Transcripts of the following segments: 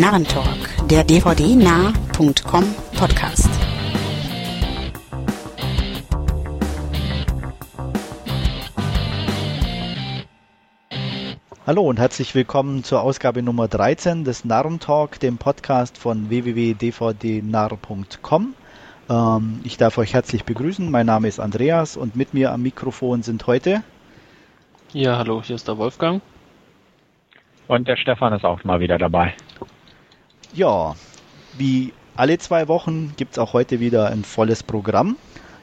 Narrentalk, der dvdnah.com Podcast. Hallo und herzlich willkommen zur Ausgabe Nummer 13 des Narrentalk, dem Podcast von www.dvdnarr.com. Ähm, ich darf euch herzlich begrüßen. Mein Name ist Andreas und mit mir am Mikrofon sind heute. Ja, hallo, hier ist der Wolfgang. Und der Stefan ist auch mal wieder dabei. Ja, wie alle zwei Wochen gibt es auch heute wieder ein volles Programm.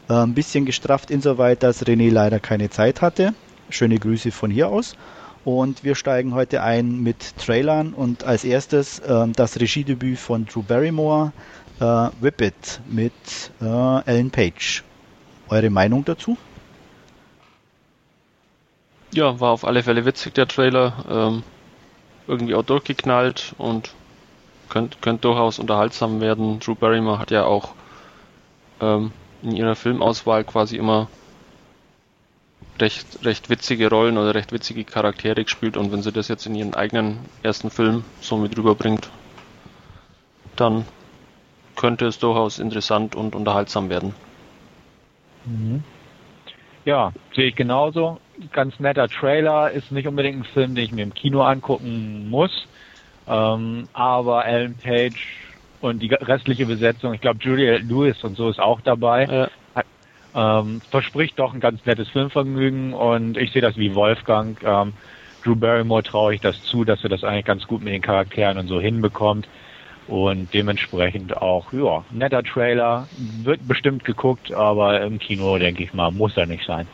Äh, ein bisschen gestrafft insoweit, dass René leider keine Zeit hatte. Schöne Grüße von hier aus. Und wir steigen heute ein mit Trailern und als erstes äh, das Regiedebüt von Drew Barrymore, äh, Whip It mit äh, Ellen Page. Eure Meinung dazu? Ja, war auf alle Fälle witzig, der Trailer. Ähm, irgendwie auch durchgeknallt und könnte könnt durchaus unterhaltsam werden. Drew Barrymore hat ja auch ähm, in ihrer Filmauswahl quasi immer recht, recht witzige Rollen oder recht witzige Charaktere gespielt und wenn sie das jetzt in ihren eigenen ersten Film so mit rüberbringt, dann könnte es durchaus interessant und unterhaltsam werden. Mhm. Ja, sehe ich genauso. Ganz netter Trailer, ist nicht unbedingt ein Film, den ich mir im Kino angucken muss. Ähm, aber Alan Page und die restliche Besetzung, ich glaube Julia Lewis und so ist auch dabei. Ja. Ähm, verspricht doch ein ganz nettes Filmvergnügen und ich sehe das wie Wolfgang. Ähm, Drew Barrymore traue ich das zu, dass er das eigentlich ganz gut mit den Charakteren und so hinbekommt. Und dementsprechend auch, ja, netter Trailer, wird bestimmt geguckt, aber im Kino, denke ich mal, muss er nicht sein.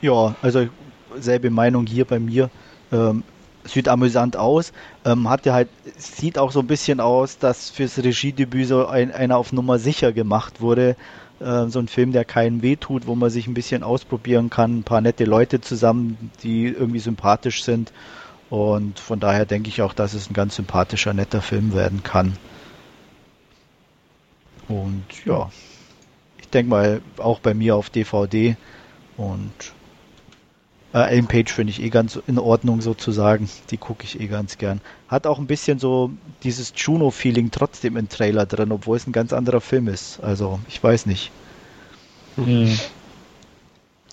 Ja, also selbe Meinung hier bei mir. Ähm, sieht amüsant aus. Ähm, hat ja halt, sieht auch so ein bisschen aus, dass fürs Regiedebüt so ein, einer auf Nummer sicher gemacht wurde. Äh, so ein Film, der keinen wehtut, wo man sich ein bisschen ausprobieren kann, ein paar nette Leute zusammen, die irgendwie sympathisch sind. Und von daher denke ich auch, dass es ein ganz sympathischer, netter Film werden kann. Und ja, ich denke mal auch bei mir auf DVD. Und äh, Ellen Page finde ich eh ganz in Ordnung sozusagen. Die gucke ich eh ganz gern. Hat auch ein bisschen so dieses Juno-Feeling trotzdem im Trailer drin, obwohl es ein ganz anderer Film ist. Also, ich weiß nicht. Mhm.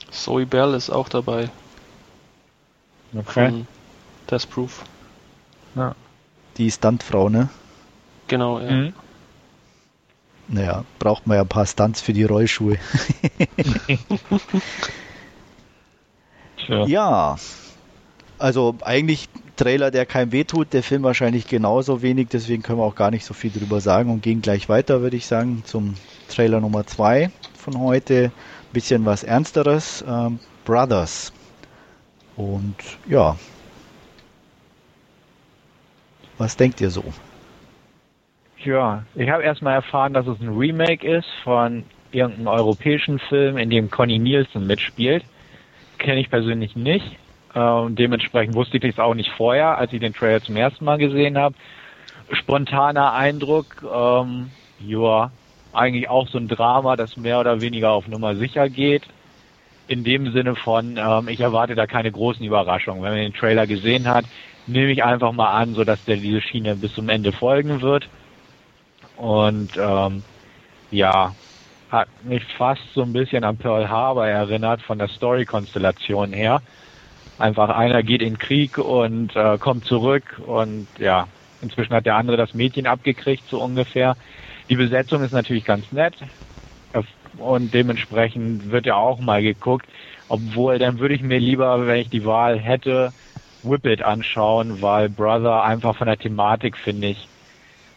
Zoe Bell ist auch dabei. Okay. Von Test Proof. Ja. Die Stuntfrau, ne? Genau, ja. Mhm. Naja, braucht man ja ein paar Stunts für die Rollschuhe. Ja. ja. Also eigentlich Trailer, der keinem wehtut, der Film wahrscheinlich genauso wenig, deswegen können wir auch gar nicht so viel drüber sagen und gehen gleich weiter, würde ich sagen, zum Trailer Nummer 2 von heute. Bisschen was Ernsteres, ähm, Brothers. Und ja. Was denkt ihr so? Ja, ich habe erstmal erfahren, dass es ein Remake ist von irgendeinem europäischen Film, in dem Conny Nielsen mitspielt kenne ich persönlich nicht. Äh, dementsprechend wusste ich das auch nicht vorher, als ich den Trailer zum ersten Mal gesehen habe. Spontaner Eindruck, ähm, ja, eigentlich auch so ein Drama, das mehr oder weniger auf Nummer sicher geht. In dem Sinne von, ähm, ich erwarte da keine großen Überraschungen. Wenn man den Trailer gesehen hat, nehme ich einfach mal an, so dass der diese Schiene bis zum Ende folgen wird. Und ähm, ja, hat mich fast so ein bisschen an Pearl Harbor erinnert von der Story-Konstellation her. Einfach einer geht in Krieg und äh, kommt zurück und ja, inzwischen hat der andere das Mädchen abgekriegt, so ungefähr. Die Besetzung ist natürlich ganz nett und dementsprechend wird ja auch mal geguckt. Obwohl, dann würde ich mir lieber, wenn ich die Wahl hätte, Whip It anschauen, weil Brother einfach von der Thematik, finde ich,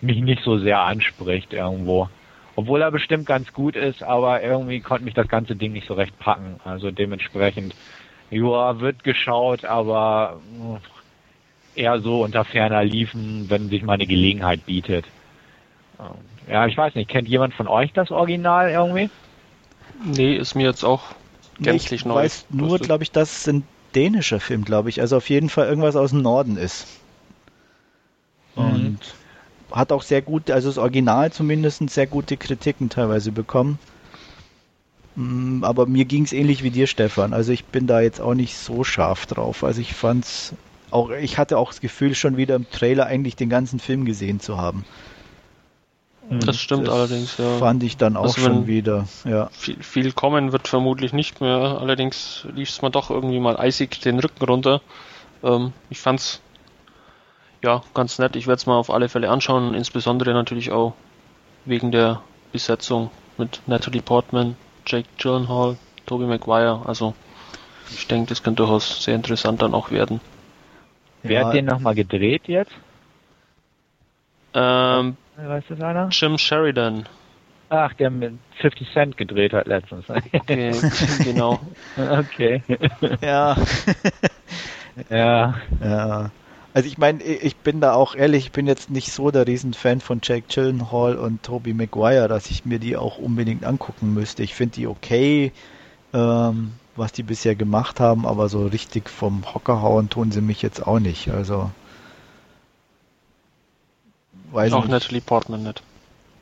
mich nicht so sehr anspricht irgendwo. Obwohl er bestimmt ganz gut ist, aber irgendwie konnte mich das ganze Ding nicht so recht packen. Also dementsprechend, ja, wird geschaut, aber äh, eher so unter ferner liefen, wenn sich mal eine Gelegenheit bietet. Ähm, ja, ich weiß nicht, kennt jemand von euch das Original irgendwie? Nee, ist mir jetzt auch gänzlich nee, ich neu. Ich weiß nur, glaube ich, dass es ein dänischer Film, glaube ich. Also auf jeden Fall irgendwas aus dem Norden ist. Mhm. Hat auch sehr gut, also das Original zumindest sehr gute Kritiken teilweise bekommen. Mm, aber mir ging es ähnlich wie dir, Stefan. Also ich bin da jetzt auch nicht so scharf drauf. Also ich fand es auch, ich hatte auch das Gefühl, schon wieder im Trailer eigentlich den ganzen Film gesehen zu haben. Das stimmt das allerdings, ja. Fand ich dann auch Also schon wenn- wieder, ja. Viel, viel kommen wird vermutlich nicht mehr. Allerdings lief es mir doch irgendwie mal eisig den Rücken runter. Ähm, ich fand's ja ganz nett. Ich werde es mal auf alle Fälle anschauen. Insbesondere natürlich auch wegen der Besetzung mit Natalie Portman, Jake Gyllenhaal, Tobey Maguire. Also ich denke, das könnte durchaus sehr interessant dann auch werden. Wer Ja. hat den nochmal gedreht jetzt? Ähm, Weiß das einer? Jim Sheridan. Ach, der mit 50 Cent gedreht hat letztens. Okay, genau. okay. Ja, ja. ja. Also ich meine, ich bin da auch ehrlich, ich bin jetzt nicht so der Riesenfan von Jake Gyllenhaal und Tobey Maguire, dass ich mir die auch unbedingt angucken müsste. Ich finde die okay, ähm, was die bisher gemacht haben, aber so richtig vom Hocker hauen tun sie mich jetzt auch nicht. Also weiß auch nicht. Natalie Portman nicht.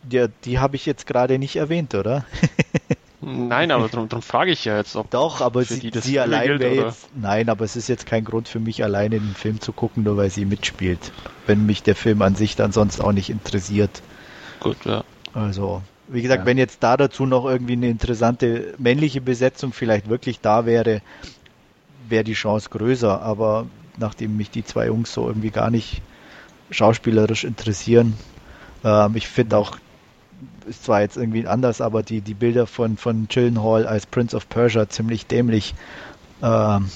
Die, die habe ich jetzt gerade nicht erwähnt, oder? Nein, aber darum, darum frage ich ja jetzt, ob Doch, aber sie, sie allein wäre jetzt. Nein, aber es ist jetzt kein Grund für mich, alleine den Film zu gucken, nur weil sie mitspielt. Wenn mich der Film an sich dann sonst auch nicht interessiert. gut, ja. Also, wie gesagt, Ja. wenn jetzt da dazu noch irgendwie eine interessante männliche Besetzung vielleicht wirklich da wäre, wäre die Chance größer. Aber nachdem mich die zwei Jungs so irgendwie gar nicht schauspielerisch interessieren, ähm, ich finde auch, ist zwar jetzt irgendwie anders, aber die, die Bilder von, von Gyllenhaal als Prince of Persia ziemlich dämlich. Ähm,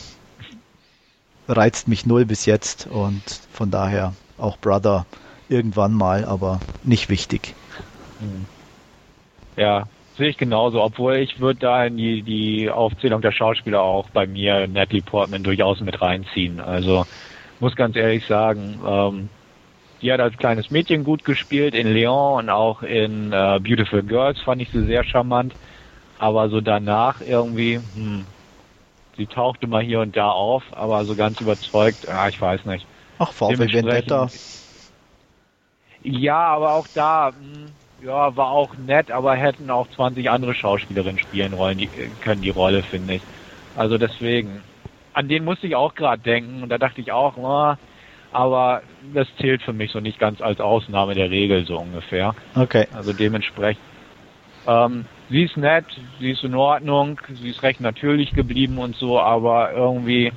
reizt mich null bis jetzt und von daher auch Brother irgendwann mal, aber nicht wichtig. Ja, sehe ich genauso, obwohl ich würde da in die, die Aufzählung der Schauspieler auch bei mir Natalie Portman durchaus mit reinziehen. Also muss ganz ehrlich sagen, ähm, die hat als kleines Mädchen gut gespielt in Leon und auch in äh, Beautiful Girls fand ich sie sehr charmant. Aber so danach irgendwie, hm, sie tauchte mal hier und da auf, aber so ganz überzeugt, ja, ich weiß nicht. Ach, VW Vendetta. Ja, aber auch da, hm, ja, war auch nett, aber hätten auch 20 andere Schauspielerinnen spielen rollen, die, können die Rolle, finde ich. Also deswegen. An den musste ich auch gerade denken und da dachte ich auch, ah, aber das zählt für mich so nicht ganz als Ausnahme der Regel so ungefähr. Okay. Also dementsprechend. Ähm, sie ist nett, sie ist in Ordnung, sie ist recht natürlich geblieben und so, aber irgendwie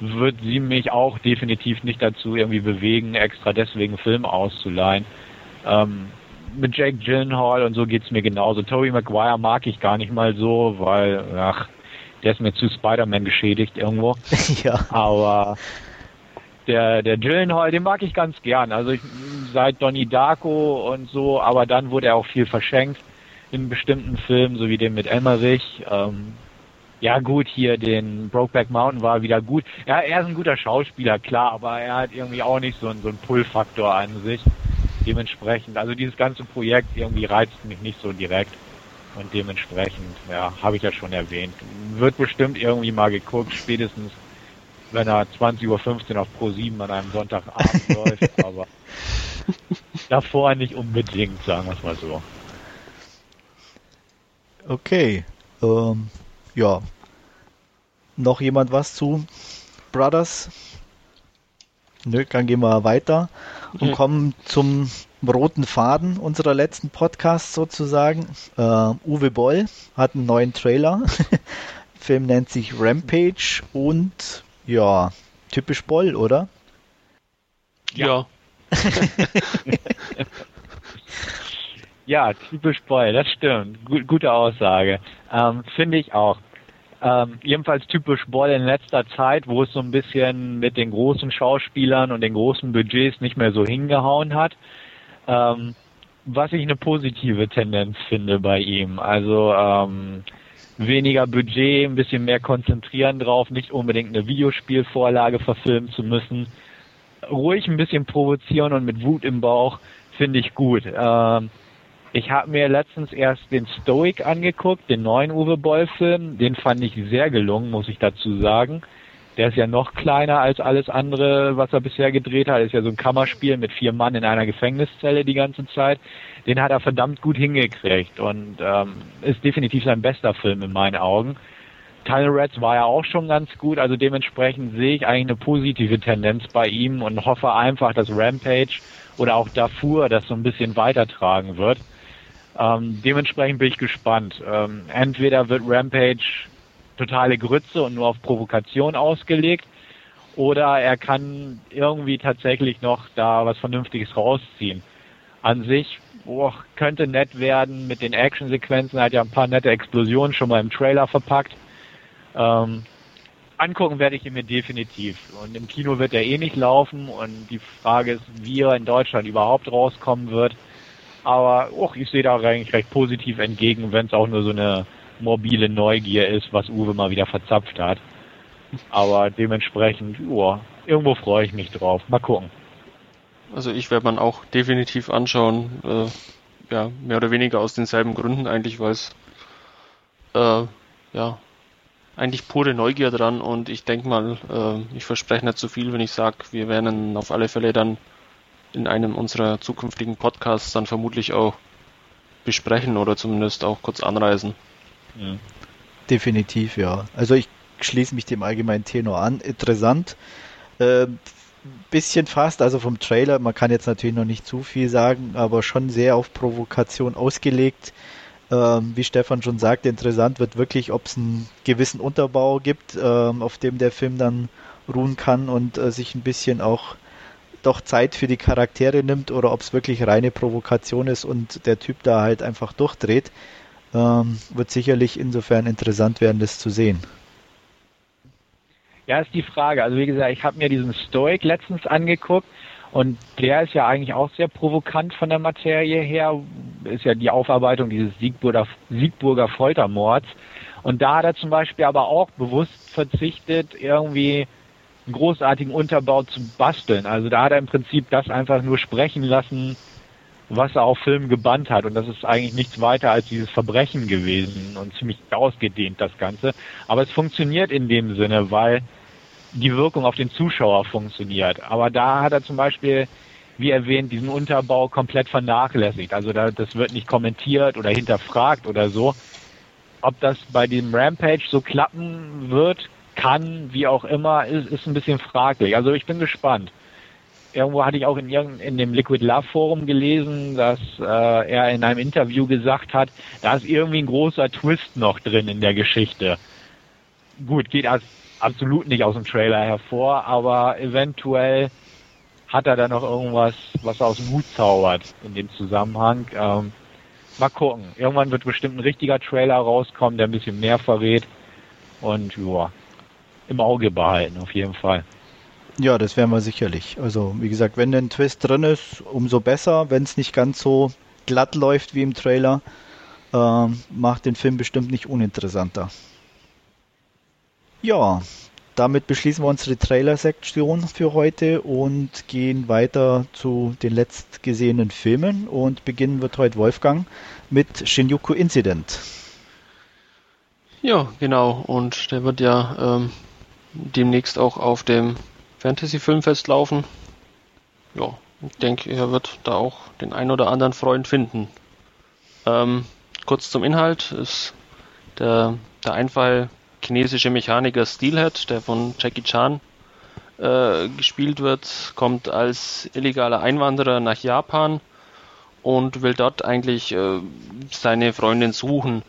wird sie mich auch definitiv nicht dazu irgendwie bewegen, extra deswegen Film auszuleihen. Ähm, mit Jake Gyllenhaal und so geht's mir genauso. Tobey Maguire mag ich gar nicht mal so, weil, ach, der ist mir zu Spider-Man geschädigt irgendwo. ja. Aber der, der Gyllenhaal, den mag ich ganz gern. Also ich, seit Donnie Darko und so, aber dann wurde er auch viel verschenkt in bestimmten Filmen, so wie den mit Emmerich. Ähm, ja gut, hier den Brokeback Mountain war wieder gut. Ja, er ist ein guter Schauspieler, klar, aber er hat irgendwie auch nicht so so einen Pull-Faktor an sich. Dementsprechend, also dieses ganze Projekt irgendwie reizt mich nicht so direkt. Und dementsprechend, ja, habe ich ja schon erwähnt. Wird bestimmt irgendwie mal geguckt, spätestens wenn er 20.15 Uhr auf Pro 7 an einem Sonntagabend läuft, aber davor nicht unbedingt, sagen wir es mal so. Okay. Ähm, ja. Noch jemand was zu Brothers? Nö, dann gehen wir weiter und Ja. kommen zum roten Faden unserer letzten Podcast sozusagen. Äh, Uwe Boll hat einen neuen Trailer. Film nennt sich Rampage und ja, typisch Boll, oder? Ja. Ja, typisch Boy, das stimmt. Gut, gute Aussage. Ähm, Finde ich auch. Ähm, jedenfalls typisch Boll in letzter Zeit, wo es so ein bisschen mit den großen Schauspielern und den großen Budgets nicht mehr so hingehauen hat. Ähm, was ich eine positive Tendenz finde bei ihm. Also ähm, weniger Budget, ein bisschen mehr konzentrieren drauf, nicht unbedingt eine Videospielvorlage verfilmen zu müssen. Ruhig ein bisschen provozieren und mit Wut im Bauch finde ich gut. Ähm, ich habe mir letztens erst den Stoic angeguckt, den neuen Uwe Boll-Film. Den fand ich sehr gelungen, muss ich dazu sagen. Der ist ja noch kleiner als alles andere, was er bisher gedreht hat. Ist ja so ein Kammerspiel mit vier Mann in einer Gefängniszelle die ganze Zeit. Den hat er verdammt gut hingekriegt und ähm, ist definitiv sein bester Film in meinen Augen. Tunnel Rats war ja auch schon ganz gut, also dementsprechend sehe ich eigentlich eine positive Tendenz bei ihm und hoffe einfach, dass Rampage oder auch Darfur das so ein bisschen weitertragen wird. Ähm, dementsprechend bin ich gespannt. Ähm, entweder wird Rampage totale Grütze und nur auf Provokation ausgelegt, oder er kann irgendwie tatsächlich noch da was Vernünftiges rausziehen. An sich boah, könnte nett werden mit den Actionsequenzen, er hat ja ein paar nette Explosionen schon mal im Trailer verpackt. Ähm, angucken werde ich ihn mir definitiv. Und im Kino wird er eh nicht laufen und die Frage ist, wie er in Deutschland überhaupt rauskommen wird. Aber och, ich sehe da eigentlich recht positiv entgegen, wenn es auch nur so eine mobile Neugier ist, was Uwe mal wieder verzapft hat. Aber dementsprechend, ja, irgendwo freue ich mich drauf. Mal gucken. Also ich werde man auch definitiv anschauen. Äh, ja, mehr oder weniger aus denselben Gründen eigentlich, weil es äh, ja eigentlich pure Neugier dran und ich denke mal, äh, ich verspreche nicht zu viel, wenn ich sage, wir werden auf alle Fälle dann in einem unserer zukünftigen Podcasts dann vermutlich auch besprechen oder zumindest auch kurz anreisen. Definitiv, ja. Also ich schließe mich dem allgemeinen Tenor an. Interessant. Äh, bisschen fast, also vom Trailer, man kann jetzt natürlich noch nicht zu viel sagen, aber schon sehr auf Provokation ausgelegt. Ähm, wie Stefan schon sagte, interessant wird wirklich, ob es einen gewissen Unterbau gibt, ähm, auf dem der Film dann ruhen kann und äh, sich ein bisschen auch doch Zeit für die Charaktere nimmt oder ob es wirklich reine Provokation ist und der Typ da halt einfach durchdreht. Ähm, wird sicherlich insofern interessant werden, das zu sehen. Ja, ist die Frage. Also wie gesagt, ich habe mir diesen Stoic letztens angeguckt und der ist ja eigentlich auch sehr provokant von der Materie her. Ist ja die Aufarbeitung dieses Siegburger, Siegburger Foltermords. Und da hat er zum Beispiel aber auch bewusst verzichtet, irgendwie einen großartigen Unterbau zu basteln. Also da hat er im Prinzip das einfach nur sprechen lassen, was er auf Film gebannt hat. Und das ist eigentlich nichts weiter als dieses Verbrechen gewesen und ziemlich ausgedehnt das Ganze. Aber es funktioniert in dem Sinne, weil die Wirkung auf den Zuschauer funktioniert. Aber da hat er zum Beispiel, wie erwähnt, diesen Unterbau komplett vernachlässigt. Also da, das wird nicht kommentiert oder hinterfragt oder so. Ob das bei dem Rampage so klappen wird, kann, wie auch immer, ist, ist ein bisschen fraglich. Also ich bin gespannt irgendwo hatte ich auch in, in dem Liquid Love Forum gelesen, dass äh, er in einem Interview gesagt hat, da ist irgendwie ein großer Twist noch drin in der Geschichte. Gut, geht als absolut nicht aus dem Trailer hervor, aber eventuell hat er da noch irgendwas, was er aus dem Hut zaubert in dem Zusammenhang. Ähm, mal gucken. Irgendwann wird bestimmt ein richtiger Trailer rauskommen, der ein bisschen mehr verrät. Und ja, im Auge behalten, auf jeden Fall. Ja, das werden wir sicherlich. Also, wie gesagt, wenn ein Twist drin ist, umso besser. Wenn es nicht ganz so glatt läuft wie im Trailer, äh, macht den Film bestimmt nicht uninteressanter. Ja, damit beschließen wir unsere Trailer-Sektion für heute und gehen weiter zu den letztgesehenen Filmen. Und beginnen wird heute Wolfgang mit Shinjuku Incident. Ja, genau. Und der wird ja ähm, demnächst auch auf dem Fantasy-Filmfest laufen. Ja, ich denke, er wird da auch den einen oder anderen Freund finden. Ähm, kurz zum Inhalt ist der, der einfache chinesische Mechaniker Steelhead, der von Jackie Chan äh, gespielt wird, kommt als illegaler Einwanderer nach Japan und will dort eigentlich äh, seine Freundin suchen.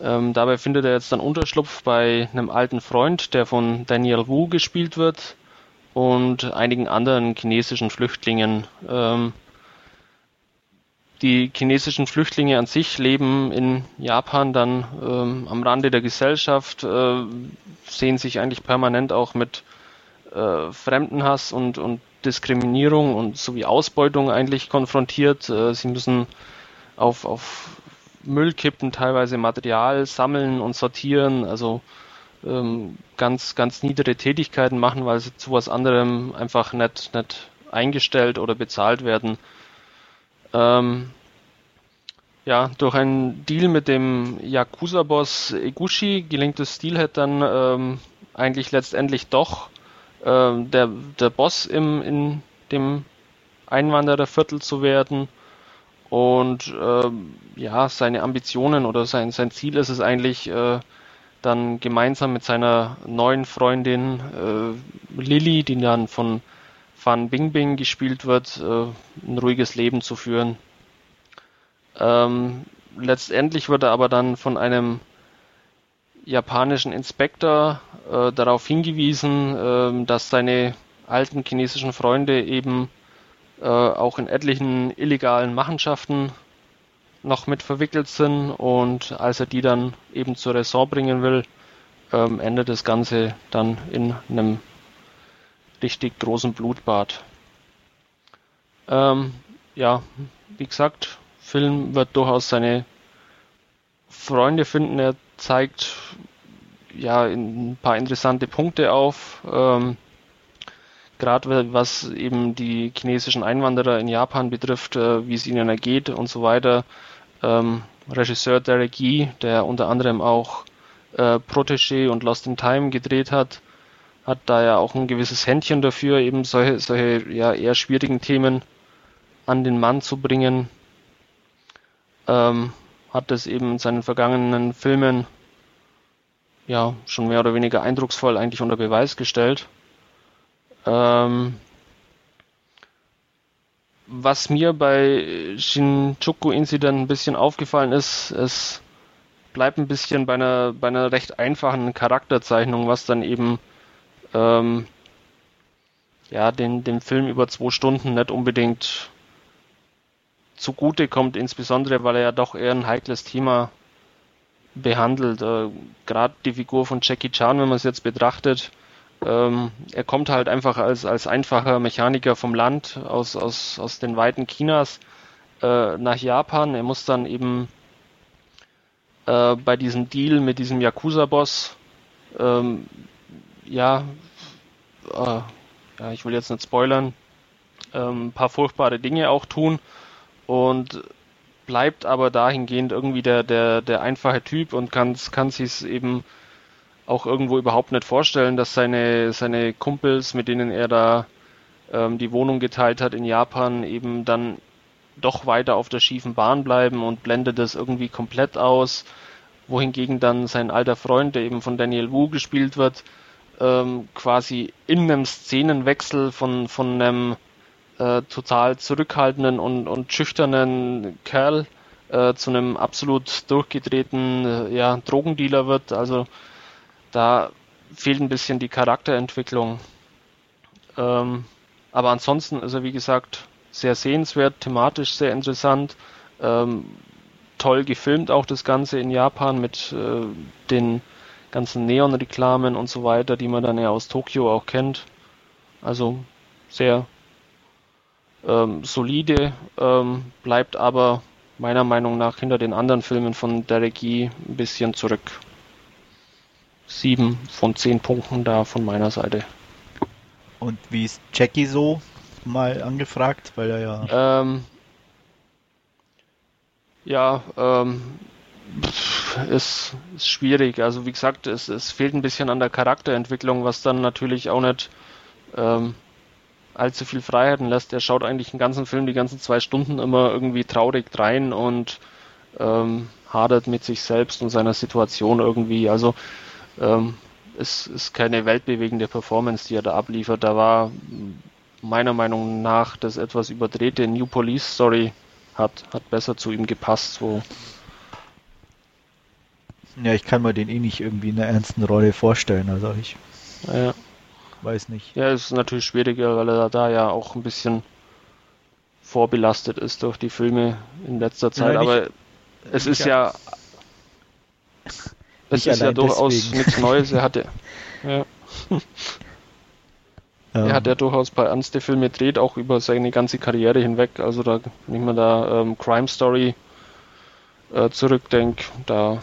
Ähm, dabei findet er jetzt dann Unterschlupf bei einem alten Freund, der von Daniel Wu gespielt wird und einigen anderen chinesischen Flüchtlingen. Ähm, die chinesischen Flüchtlinge an sich leben in Japan dann ähm, am Rande der Gesellschaft, äh, sehen sich eigentlich permanent auch mit äh, Fremdenhass und, und Diskriminierung und sowie Ausbeutung eigentlich konfrontiert. Äh, sie müssen auf, auf Müllkippen teilweise Material sammeln und sortieren, also ähm, ganz, ganz niedere Tätigkeiten machen, weil sie zu was anderem einfach nicht, nicht eingestellt oder bezahlt werden. Ähm, ja, durch einen Deal mit dem Yakuza-Boss Eguchi gelingt es Steelhead dann ähm, eigentlich letztendlich doch, ähm, der, der Boss im, in dem Einwandererviertel zu werden. Und ähm, ja, seine Ambitionen oder sein, sein Ziel ist es eigentlich, äh, dann gemeinsam mit seiner neuen Freundin äh, Lilly, die dann von Fan Bingbing gespielt wird, äh, ein ruhiges Leben zu führen. Ähm, letztendlich wird er aber dann von einem japanischen Inspektor äh, darauf hingewiesen, äh, dass seine alten chinesischen Freunde eben äh, auch in etlichen illegalen Machenschaften noch mit verwickelt sind und als er die dann eben zur Raison bringen will, ähm, endet das Ganze dann in einem richtig großen Blutbad. Ähm, ja, wie gesagt, Film wird durchaus seine Freunde finden. Er zeigt ja ein paar interessante Punkte auf. Ähm, gerade was eben die chinesischen Einwanderer in Japan betrifft, äh, wie es ihnen ergeht und so weiter. Ähm, Regisseur Derek Yee, der unter anderem auch äh, Protégé und Lost in Time gedreht hat, hat da ja auch ein gewisses Händchen dafür, eben solche, solche ja, eher schwierigen Themen an den Mann zu bringen. Ähm, hat das eben in seinen vergangenen Filmen ja schon mehr oder weniger eindrucksvoll eigentlich unter Beweis gestellt. Ähm, was mir bei Shinjuku Incident ein bisschen aufgefallen ist, es bleibt ein bisschen bei einer, bei einer recht einfachen Charakterzeichnung, was dann eben ähm, ja, den, dem Film über zwei Stunden nicht unbedingt zugute kommt, insbesondere weil er ja doch eher ein heikles Thema behandelt. Äh, Gerade die Figur von Jackie Chan, wenn man es jetzt betrachtet, ähm, er kommt halt einfach als, als einfacher Mechaniker vom Land aus, aus, aus den Weiten Chinas äh, nach Japan. Er muss dann eben äh, bei diesem Deal mit diesem Yakuza-Boss, ähm, ja, äh, ja, ich will jetzt nicht spoilern, ähm, ein paar furchtbare Dinge auch tun und bleibt aber dahingehend irgendwie der, der, der einfache Typ und kann, kann sich eben auch irgendwo überhaupt nicht vorstellen, dass seine, seine Kumpels, mit denen er da ähm, die Wohnung geteilt hat in Japan, eben dann doch weiter auf der schiefen Bahn bleiben und blendet das irgendwie komplett aus, wohingegen dann sein alter Freund, der eben von Daniel Wu gespielt wird, ähm, quasi in einem Szenenwechsel von, von einem äh, total zurückhaltenden und, und schüchternen Kerl äh, zu einem absolut durchgedrehten äh, ja, Drogendealer wird. Also da fehlt ein bisschen die Charakterentwicklung. Ähm, aber ansonsten, also wie gesagt, sehr sehenswert, thematisch sehr interessant, ähm, toll gefilmt auch das Ganze in Japan mit äh, den ganzen Neon-Reklamen und so weiter, die man dann ja aus Tokio auch kennt. Also sehr ähm, solide, ähm, bleibt aber meiner Meinung nach hinter den anderen Filmen von Derek Yee ein bisschen zurück sieben von zehn Punkten da von meiner Seite. Und wie ist Jackie so? Mal angefragt, weil er ja. Ähm, ja, ähm, ist, ist schwierig. Also wie gesagt, es, es fehlt ein bisschen an der Charakterentwicklung, was dann natürlich auch nicht ähm, allzu viel Freiheiten lässt. Er schaut eigentlich den ganzen Film, die ganzen zwei Stunden immer irgendwie traurig rein und ähm, hadert mit sich selbst und seiner Situation irgendwie. Also ähm, es ist keine weltbewegende Performance, die er da abliefert. Da war meiner Meinung nach das etwas überdrehte New Police Story hat, hat besser zu ihm gepasst. So. Ja, ich kann mir den eh nicht irgendwie in einer ernsten Rolle vorstellen. Also ich ja. weiß nicht. Ja, es ist natürlich schwieriger, weil er da ja auch ein bisschen vorbelastet ist durch die Filme in letzter Zeit. Ja, aber es ist ja das ist ja durchaus nichts Neues. Er hatte, ja. er ähm. hat ja durchaus bei ernste Filme dreht, auch über seine ganze Karriere hinweg. Also da, wenn ich mir da ähm, Crime Story äh, zurückdenke, da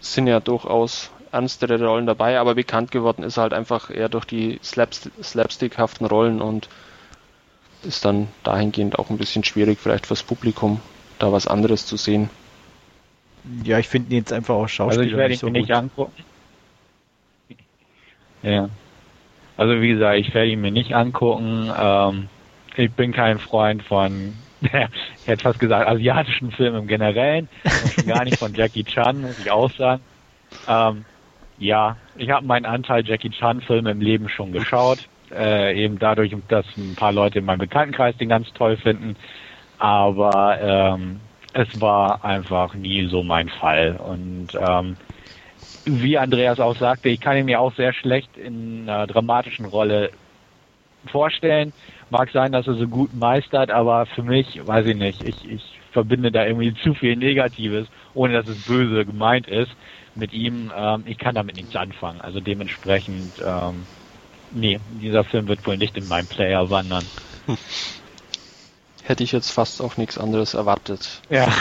sind ja durchaus ernstere Rollen dabei, aber bekannt geworden ist halt einfach eher durch die Slapst slapstickhaften Rollen und ist dann dahingehend auch ein bisschen schwierig, vielleicht fürs Publikum da was anderes zu sehen. Ja, ich finde ihn jetzt einfach auch Schauspieler Also ich werde ihn so mir nicht angucken. Ja. Also wie gesagt, ich werde ihn mir nicht angucken. Ähm, ich bin kein Freund von, ich hätte fast gesagt, asiatischen Filmen im Generellen. Und gar nicht von Jackie Chan, muss ich auch sagen. Ähm, ja, ich habe meinen Anteil Jackie Chan-Filme im Leben schon geschaut. Äh, eben dadurch, dass ein paar Leute in meinem Bekanntenkreis den ganz toll finden. Aber ähm, es war einfach nie so mein Fall. Und ähm, wie Andreas auch sagte, ich kann ihn mir auch sehr schlecht in einer dramatischen Rolle vorstellen. Mag sein, dass er so gut meistert, aber für mich, weiß ich nicht, ich, ich verbinde da irgendwie zu viel Negatives, ohne dass es böse gemeint ist mit ihm. Ähm, ich kann damit nichts anfangen. Also dementsprechend, ähm, nee, dieser Film wird wohl nicht in meinen Player wandern. Hätte ich jetzt fast auch nichts anderes erwartet. Ja.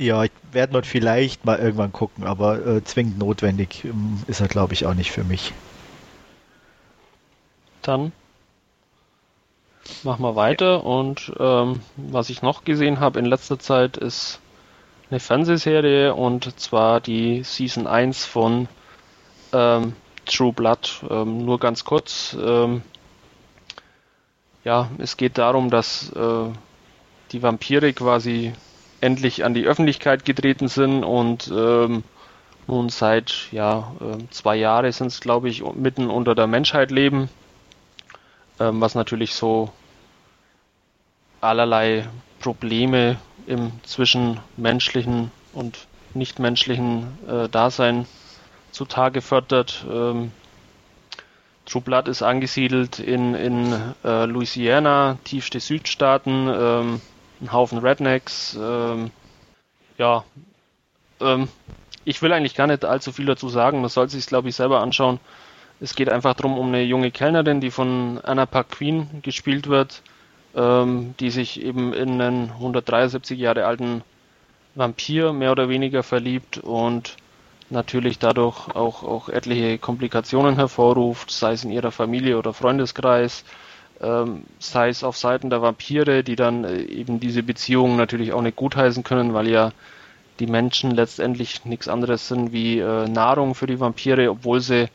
Ja, ich werde dort vielleicht mal irgendwann gucken, aber äh, zwingend notwendig ähm, ist er, glaube ich, auch nicht für mich. Dann machen wir weiter und ähm, was ich noch gesehen habe in letzter Zeit ist eine Fernsehserie und zwar die Season 1 von ähm, True Blood. Ähm, nur ganz kurz. Ähm, ja, es geht darum, dass äh, die Vampire quasi endlich an die Öffentlichkeit getreten sind und ähm, nun seit ja, äh, zwei Jahren sind es, glaube ich, mitten unter der Menschheit leben, ähm, was natürlich so allerlei Probleme im zwischenmenschlichen und nichtmenschlichen äh, Dasein zutage fördert. Ähm, True Blood ist angesiedelt in, in äh, Louisiana, tiefste Südstaaten, ähm, ein Haufen Rednecks. Ähm, ja, ähm, ich will eigentlich gar nicht allzu viel dazu sagen. Man sollte sich glaube ich, selber anschauen. Es geht einfach darum, um eine junge Kellnerin, die von Anna Paquin gespielt wird, ähm, die sich eben in einen 173 Jahre alten Vampir mehr oder weniger verliebt und natürlich dadurch auch, auch etliche Komplikationen hervorruft, sei es in ihrer Familie oder Freundeskreis, ähm, sei es auf Seiten der Vampire, die dann äh, eben diese Beziehungen natürlich auch nicht gutheißen können, weil ja die Menschen letztendlich nichts anderes sind wie äh, Nahrung für die Vampire, obwohl sie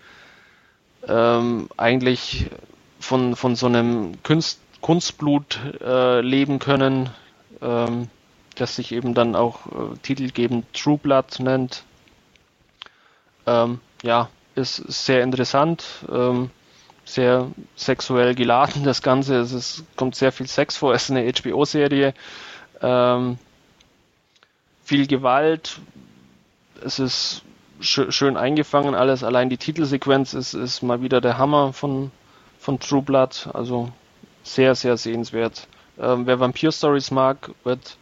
ähm, eigentlich von, von so einem Kunst, Kunstblut äh, leben können, ähm, das sich eben dann auch äh, titelgebend True Blood nennt. Ähm, ja, ist sehr interessant, ähm, sehr sexuell geladen das Ganze. Es ist, kommt sehr viel Sex vor, es ist eine HBO-Serie. Ähm, viel Gewalt, es ist sch schön eingefangen alles. Allein die Titelsequenz ist, ist mal wieder der Hammer von, von True Blood. Also sehr, sehr sehenswert. Ähm, wer Vampir-Stories mag, wird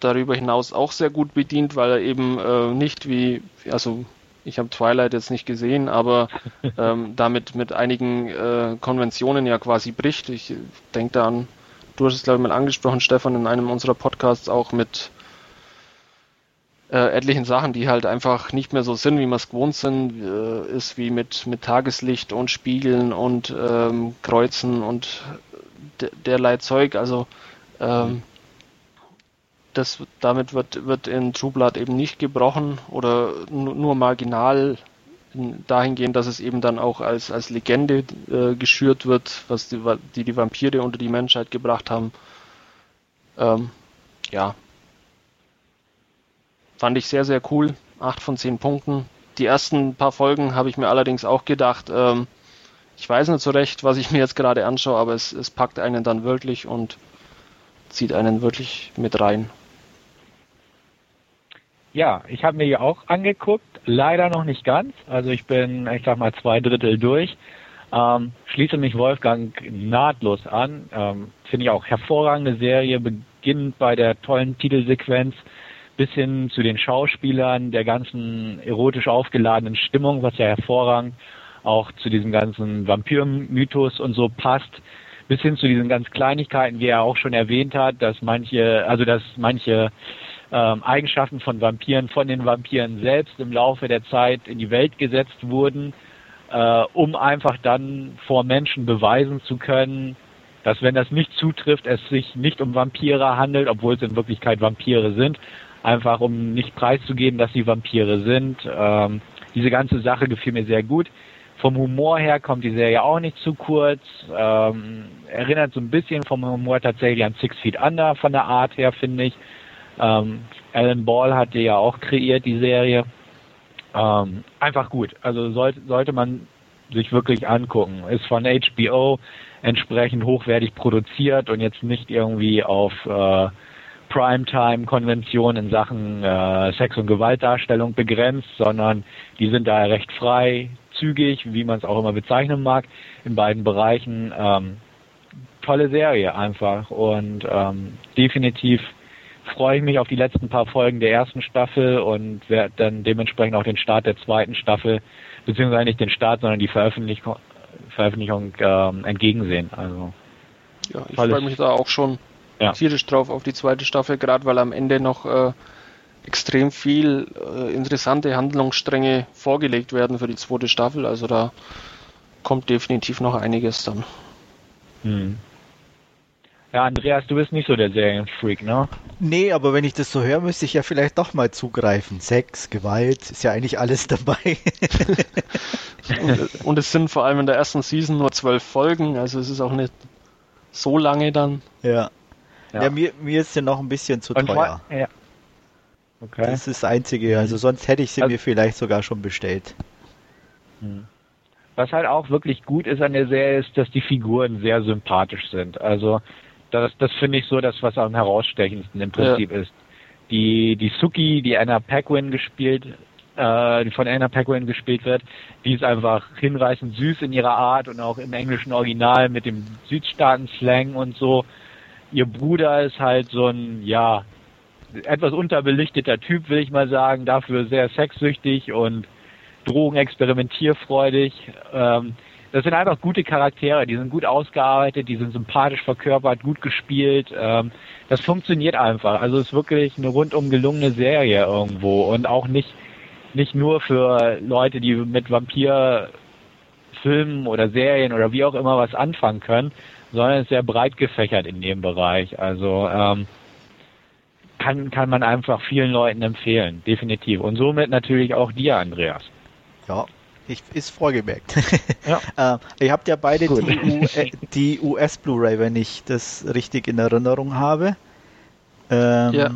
darüber hinaus auch sehr gut bedient, weil er eben äh, nicht wie, also ich habe Twilight jetzt nicht gesehen, aber ähm, damit mit einigen äh, Konventionen ja quasi bricht. Ich denke da an, du hast es glaube ich mal angesprochen, Stefan, in einem unserer Podcasts auch mit äh, etlichen Sachen, die halt einfach nicht mehr so sind, wie wir es gewohnt sind, äh, ist wie mit, mit Tageslicht und Spiegeln und ähm, Kreuzen und derlei Zeug. Also ähm, das, damit wird, wird in True Blood eben nicht gebrochen oder nur marginal dahingehend, dass es eben dann auch als, als Legende äh, geschürt wird, was die, die, die Vampire unter die Menschheit gebracht haben. Ähm, ja, Fand ich sehr, sehr cool. Acht von zehn Punkten. Die ersten paar Folgen habe ich mir allerdings auch gedacht, ähm, ich weiß nicht so recht, was ich mir jetzt gerade anschaue, aber es, es packt einen dann wirklich und zieht einen wirklich mit rein. Ja, ich habe mir die auch angeguckt, leider noch nicht ganz. Also ich bin, ich sag mal, zwei Drittel durch. Ähm, schließe mich Wolfgang nahtlos an. Ähm, Finde ich auch hervorragende Serie, beginnt bei der tollen Titelsequenz bis hin zu den Schauspielern, der ganzen erotisch aufgeladenen Stimmung, was ja hervorragend auch zu diesem ganzen Vampir-Mythos und so passt, bis hin zu diesen ganz Kleinigkeiten, wie er auch schon erwähnt hat, dass manche, also dass manche ähm, Eigenschaften von Vampiren von den Vampiren selbst im Laufe der Zeit in die Welt gesetzt wurden, äh, um einfach dann vor Menschen beweisen zu können, dass wenn das nicht zutrifft, es sich nicht um Vampire handelt, obwohl es in Wirklichkeit Vampire sind, einfach um nicht preiszugeben, dass sie Vampire sind. Ähm, diese ganze Sache gefiel mir sehr gut. Vom Humor her kommt die Serie auch nicht zu kurz. Ähm, erinnert so ein bisschen vom Humor tatsächlich an Six Feet Under von der Art her, finde ich. Ähm, Alan Ball hat die ja auch kreiert, die Serie. Ähm, einfach gut. Also sollte, sollte man sich wirklich angucken. Ist von HBO entsprechend hochwertig produziert und jetzt nicht irgendwie auf äh, Primetime-Konvention in Sachen äh, Sex- und Gewaltdarstellung begrenzt, sondern die sind da recht frei, zügig, wie man es auch immer bezeichnen mag, in beiden Bereichen. Ähm, tolle Serie einfach und ähm, definitiv freue ich mich auf die letzten paar Folgen der ersten Staffel und werde dann dementsprechend auch den Start der zweiten Staffel, beziehungsweise nicht den Start, sondern die Veröffentlichung, Veröffentlichung ähm, entgegensehen. Also ja, ich freue mich da auch schon ja. tierisch drauf auf die zweite Staffel, gerade weil am Ende noch äh, extrem viel äh, interessante Handlungsstränge vorgelegt werden für die zweite Staffel. Also da kommt definitiv noch einiges dann. Hm. Ja, Andreas, du bist nicht so der Serienfreak, ne? Nee, aber wenn ich das so höre, müsste ich ja vielleicht doch mal zugreifen. Sex, Gewalt, ist ja eigentlich alles dabei. und, und, es sind vor allem in der ersten Season nur zwölf Folgen, also es ist auch nicht so lange dann. Ja. Ja, ja mir, mir ist ja noch ein bisschen zu und teuer. Ja. Okay. Das ist das Einzige, also sonst hätte ich sie also, mir vielleicht sogar schon bestellt. Hm. Was halt auch wirklich gut ist an der Serie, ist, dass die Figuren sehr sympathisch sind. Also das, das finde ich so das, was am herausstechendsten im Prinzip ja. ist. Die, die Suki, die Anna Paquin gespielt, äh, die von Anna Paquin gespielt wird, die ist einfach hinreißend süß in ihrer Art und auch im englischen Original mit dem Südstaaten-Slang und so. Ihr Bruder ist halt so ein, ja, etwas unterbelichteter Typ, will ich mal sagen, dafür sehr sexsüchtig und drogenexperimentierfreudig. Ähm, das sind einfach gute Charaktere, die sind gut ausgearbeitet, die sind sympathisch verkörpert, gut gespielt. Ähm, das funktioniert einfach. Also es ist wirklich eine rundum gelungene Serie irgendwo und auch nicht nicht nur für Leute, die mit Vampirfilmen oder Serien oder wie auch immer was anfangen können, sondern ist sehr breit gefächert in dem Bereich. Also ähm, kann kann man einfach vielen Leuten empfehlen, definitiv. Und somit natürlich auch dir, Andreas. Ja, ich, ist vorgemerkt. Ja. äh, ihr habt ja beide die, äh, die US Blu-ray, wenn ich das richtig in Erinnerung habe. Ähm, ja.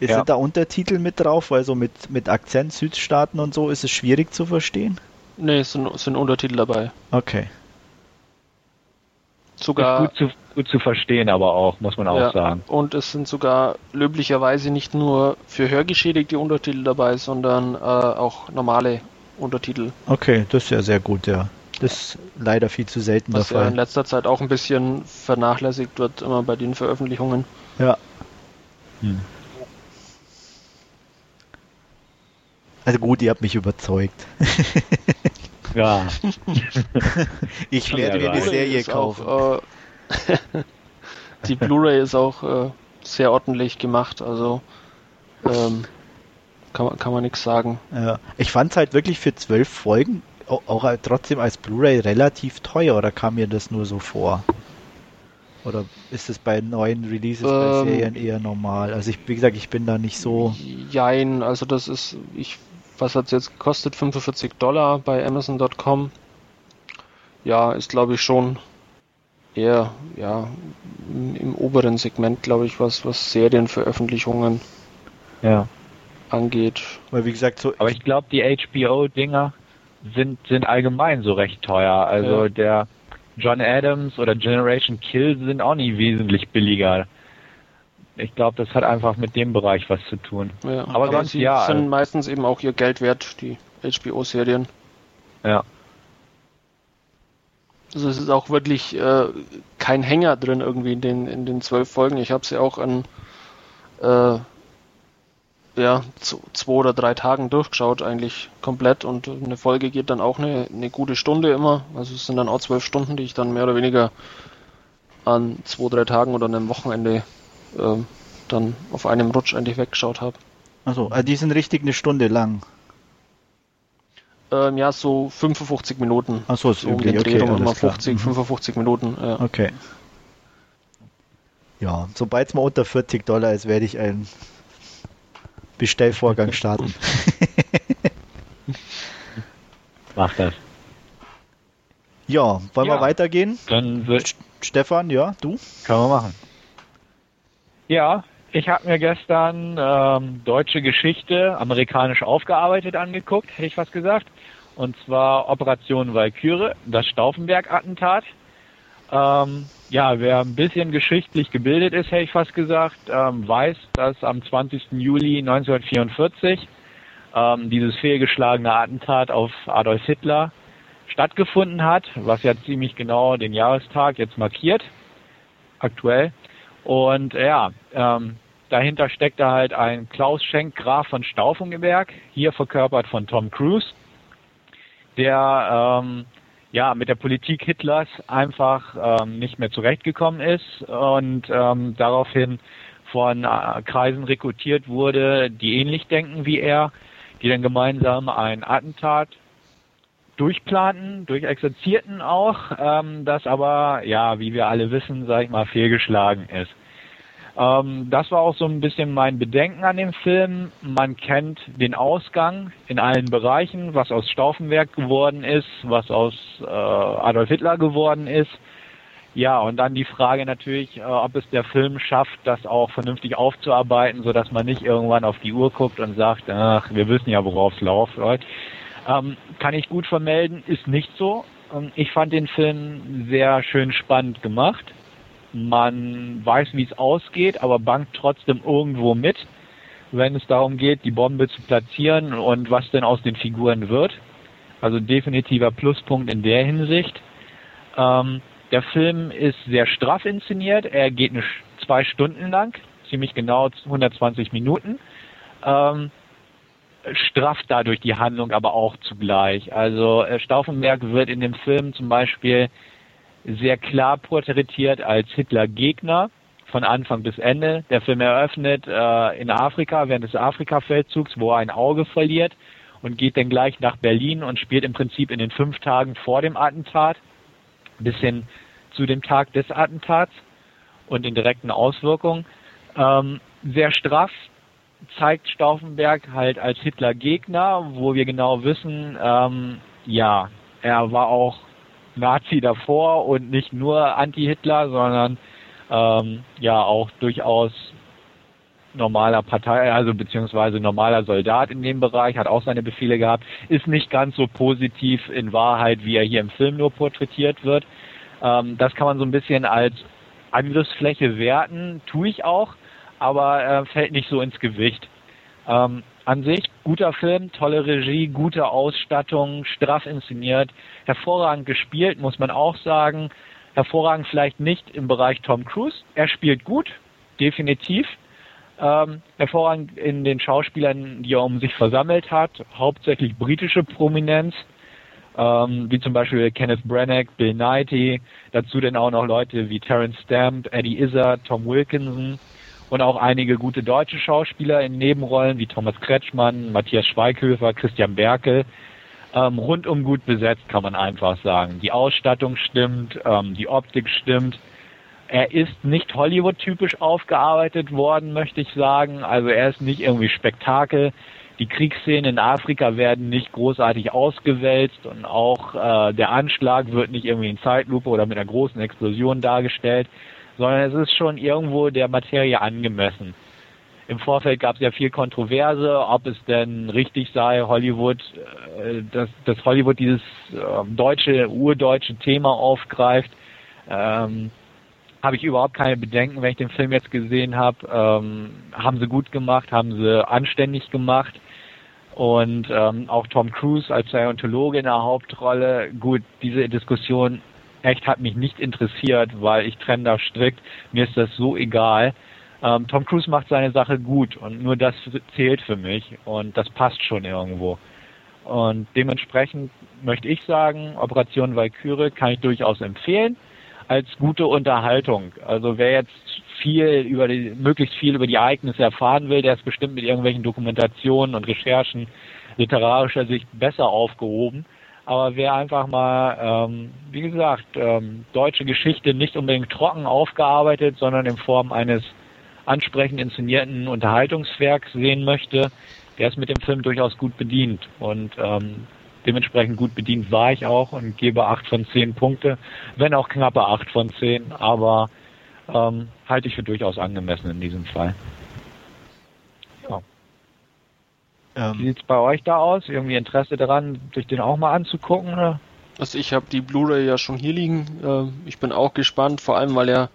Ist ja. da Untertitel mit drauf? Weil so mit, mit Akzent Südstaaten und so ist es schwierig zu verstehen? Nee, es sind, sind Untertitel dabei. Okay. Sogar gut zu, gut zu verstehen, aber auch, muss man auch ja, sagen. Und es sind sogar löblicherweise nicht nur für Hörgeschädigte Untertitel dabei, sondern äh, auch normale Untertitel. Okay, das ist ja sehr gut, ja. Das ist leider viel zu selten Was der Fall. ja in letzter Zeit auch ein bisschen vernachlässigt wird, immer bei den Veröffentlichungen. Ja. Hm. Also gut, ihr habt mich überzeugt. ja. ich werde mir eine Serie kaufen. Auch, äh, die Blu-ray ist auch äh, sehr ordentlich gemacht, also ähm, kann man, kann man nichts sagen. Ja. Ich fand es halt wirklich für zwölf Folgen auch, auch halt trotzdem als Blu-ray relativ teuer, oder kam mir das nur so vor? Oder ist es bei neuen Releases ähm, bei Serien eher normal? Also ich, wie gesagt, ich bin da nicht so. Jein, also das ist, ich, was hat es jetzt gekostet? 45 Dollar bei Amazon.com. Ja, ist glaube ich schon eher, ja, im, im oberen Segment, glaube ich, was, was Serienveröffentlichungen ja angeht. Weil wie gesagt, so. Aber ich glaube, die HBO-Dinger sind, sind allgemein so recht teuer. Also ja. der John Adams oder Generation Kill sind auch nicht wesentlich billiger. Ich glaube, das hat einfach mit dem Bereich was zu tun. Ja, aber, aber sonst, sie ja, sind also, meistens eben auch ihr Geld wert, die HBO-Serien. Ja. Also es ist auch wirklich äh, kein Hänger drin irgendwie in den in den zwölf Folgen. Ich habe sie auch an äh, ja, zwei oder drei Tagen durchgeschaut, eigentlich komplett. Und eine Folge geht dann auch eine, eine gute Stunde immer. Also es sind dann auch zwölf Stunden, die ich dann mehr oder weniger an zwei, drei Tagen oder einem Wochenende äh, dann auf einem Rutsch eigentlich weggeschaut habe. Also, also die sind richtig eine Stunde lang. Ähm, ja, so 55 Minuten. Achso, so um den Dreh okay, immer 50, mhm. 55 Minuten. Ja. Okay. Ja, sobald es mal unter 40 Dollar ist, werde ich ein Bestellvorgang starten. Mach das. Ja, wollen ja, wir weitergehen? Dann wird Stefan, ja, du? Können wir machen. Ja, Ich habe mir gestern ähm, deutsche Geschichte amerikanisch aufgearbeitet angeguckt, hätte ich fast gesagt. Und zwar Operation Walküre, das Stauffenberg-Attentat. Ähm, ja, wer ein bisschen geschichtlich gebildet ist, hätte ich fast gesagt, ähm, weiß, dass am 20. Juli 1944 ähm, dieses fehlgeschlagene Attentat auf Adolf Hitler stattgefunden hat, was ja ziemlich genau den Jahrestag jetzt markiert, aktuell. Und ja, ähm, dahinter steckt da halt ein Klaus Schenk Graf von Stauffenberg, hier verkörpert von Tom Cruise, der ähm, ja mit der Politik Hitlers einfach ähm, nicht mehr zurechtgekommen ist und ähm, daraufhin von äh, Kreisen rekrutiert wurde, die ähnlich denken wie er, die dann gemeinsam ein Attentat durchplanten, durchexerzierten auch, ähm, das aber, ja, wie wir alle wissen, sag ich mal, fehlgeschlagen ist. Ähm, das war auch so ein bisschen mein Bedenken an dem Film. Man kennt den Ausgang in allen Bereichen, was aus Stauffenberg geworden ist, was aus äh, Adolf Hitler geworden ist. Ja, und dann die Frage natürlich, äh, ob es der Film schafft, das auch vernünftig aufzuarbeiten, so dass man nicht irgendwann auf die Uhr guckt und sagt, ach, wir wissen ja, worauf es läuft. Ähm, kann ich gut vermelden, ist nicht so. Ähm, ich fand den Film sehr schön spannend gemacht. Man weiß, wie es ausgeht, aber bangt trotzdem irgendwo mit, wenn es darum geht, die Bombe zu platzieren und was denn aus den Figuren wird. Also definitiver Pluspunkt in der Hinsicht. Ähm, der Film ist sehr straff inszeniert. Er geht eine, zwei Stunden lang, ziemlich genau 120 Minuten. Ähm, strafft dadurch die Handlung aber auch zugleich. Also äh, Stauffenberg wird in dem Film zum Beispiel sehr klar porträtiert als Hitler-Gegner von Anfang bis Ende. Der Film eröffnet äh, in Afrika während des Afrika-Feldzugs, wo er ein Auge verliert und geht dann gleich nach Berlin und spielt im Prinzip in den fünf Tagen vor dem Attentat bis hin zu dem Tag des Attentats und den direkten Auswirkungen. Ähm, sehr straff zeigt Stauffenberg halt als Hitler-Gegner, wo wir genau wissen, ähm, ja, er war auch Nazi davor und nicht nur Anti-Hitler, sondern ähm, ja auch durchaus normaler Partei, also beziehungsweise normaler Soldat in dem Bereich, hat auch seine Befehle gehabt, ist nicht ganz so positiv in Wahrheit, wie er hier im Film nur porträtiert wird. Ähm, das kann man so ein bisschen als Angriffsfläche werten, tue ich auch, aber äh, fällt nicht so ins Gewicht. Ähm, an sich guter Film, tolle Regie, gute Ausstattung, straff inszeniert, hervorragend gespielt, muss man auch sagen. Hervorragend vielleicht nicht im Bereich Tom Cruise. Er spielt gut, definitiv. Ähm, hervorragend in den Schauspielern, die er um sich versammelt hat, hauptsächlich britische Prominenz ähm, wie zum Beispiel Kenneth Branagh, Bill Nighy, dazu dann auch noch Leute wie Terence Stamp, Eddie Izzard, Tom Wilkinson und auch einige gute deutsche Schauspieler in Nebenrollen wie Thomas Kretschmann, Matthias Schweighöfer, Christian Berkel. Ähm, rundum gut besetzt, kann man einfach sagen. Die Ausstattung stimmt, ähm, die Optik stimmt. Er ist nicht Hollywood-typisch aufgearbeitet worden, möchte ich sagen. Also er ist nicht irgendwie Spektakel die Kriegsszenen in Afrika werden nicht großartig ausgewälzt und auch äh, der Anschlag wird nicht irgendwie in Zeitlupe oder mit einer großen Explosion dargestellt, sondern es ist schon irgendwo der Materie angemessen. Im Vorfeld gab es ja viel Kontroverse, ob es denn richtig sei, Hollywood, äh, dass, dass Hollywood dieses äh, deutsche, urdeutsche Thema aufgreift. Ähm, habe ich überhaupt keine Bedenken, wenn ich den Film jetzt gesehen habe. Ähm, haben sie gut gemacht, haben sie anständig gemacht. Und ähm, auch Tom Cruise als Scientologe in der Hauptrolle. Gut, diese Diskussion echt hat mich nicht interessiert, weil ich trenne da strikt. Mir ist das so egal. Ähm, Tom Cruise macht seine Sache gut und nur das zählt für mich und das passt schon irgendwo. Und dementsprechend möchte ich sagen, Operation Valkyrie kann ich durchaus empfehlen als gute Unterhaltung. Also wer jetzt viel über die, möglichst viel über die Ereignisse erfahren will, der ist bestimmt mit irgendwelchen Dokumentationen und Recherchen literarischer Sicht besser aufgehoben. Aber wer einfach mal, ähm, wie gesagt, ähm, deutsche Geschichte nicht unbedingt trocken aufgearbeitet, sondern in Form eines ansprechend inszenierten Unterhaltungswerks sehen möchte, der ist mit dem Film durchaus gut bedient. Und ähm, dementsprechend gut bedient war ich auch und gebe acht von zehn Punkte, wenn auch knappe acht von zehn, aber ähm, halte ich für durchaus angemessen in diesem Fall. Ähm, Wie sieht's bei euch da aus? Irgendwie Interesse daran, sich den auch mal anzugucken? Oder? Also ich habe die Blu-ray ja schon hier liegen. Ähm, ich bin auch gespannt, vor allem weil ja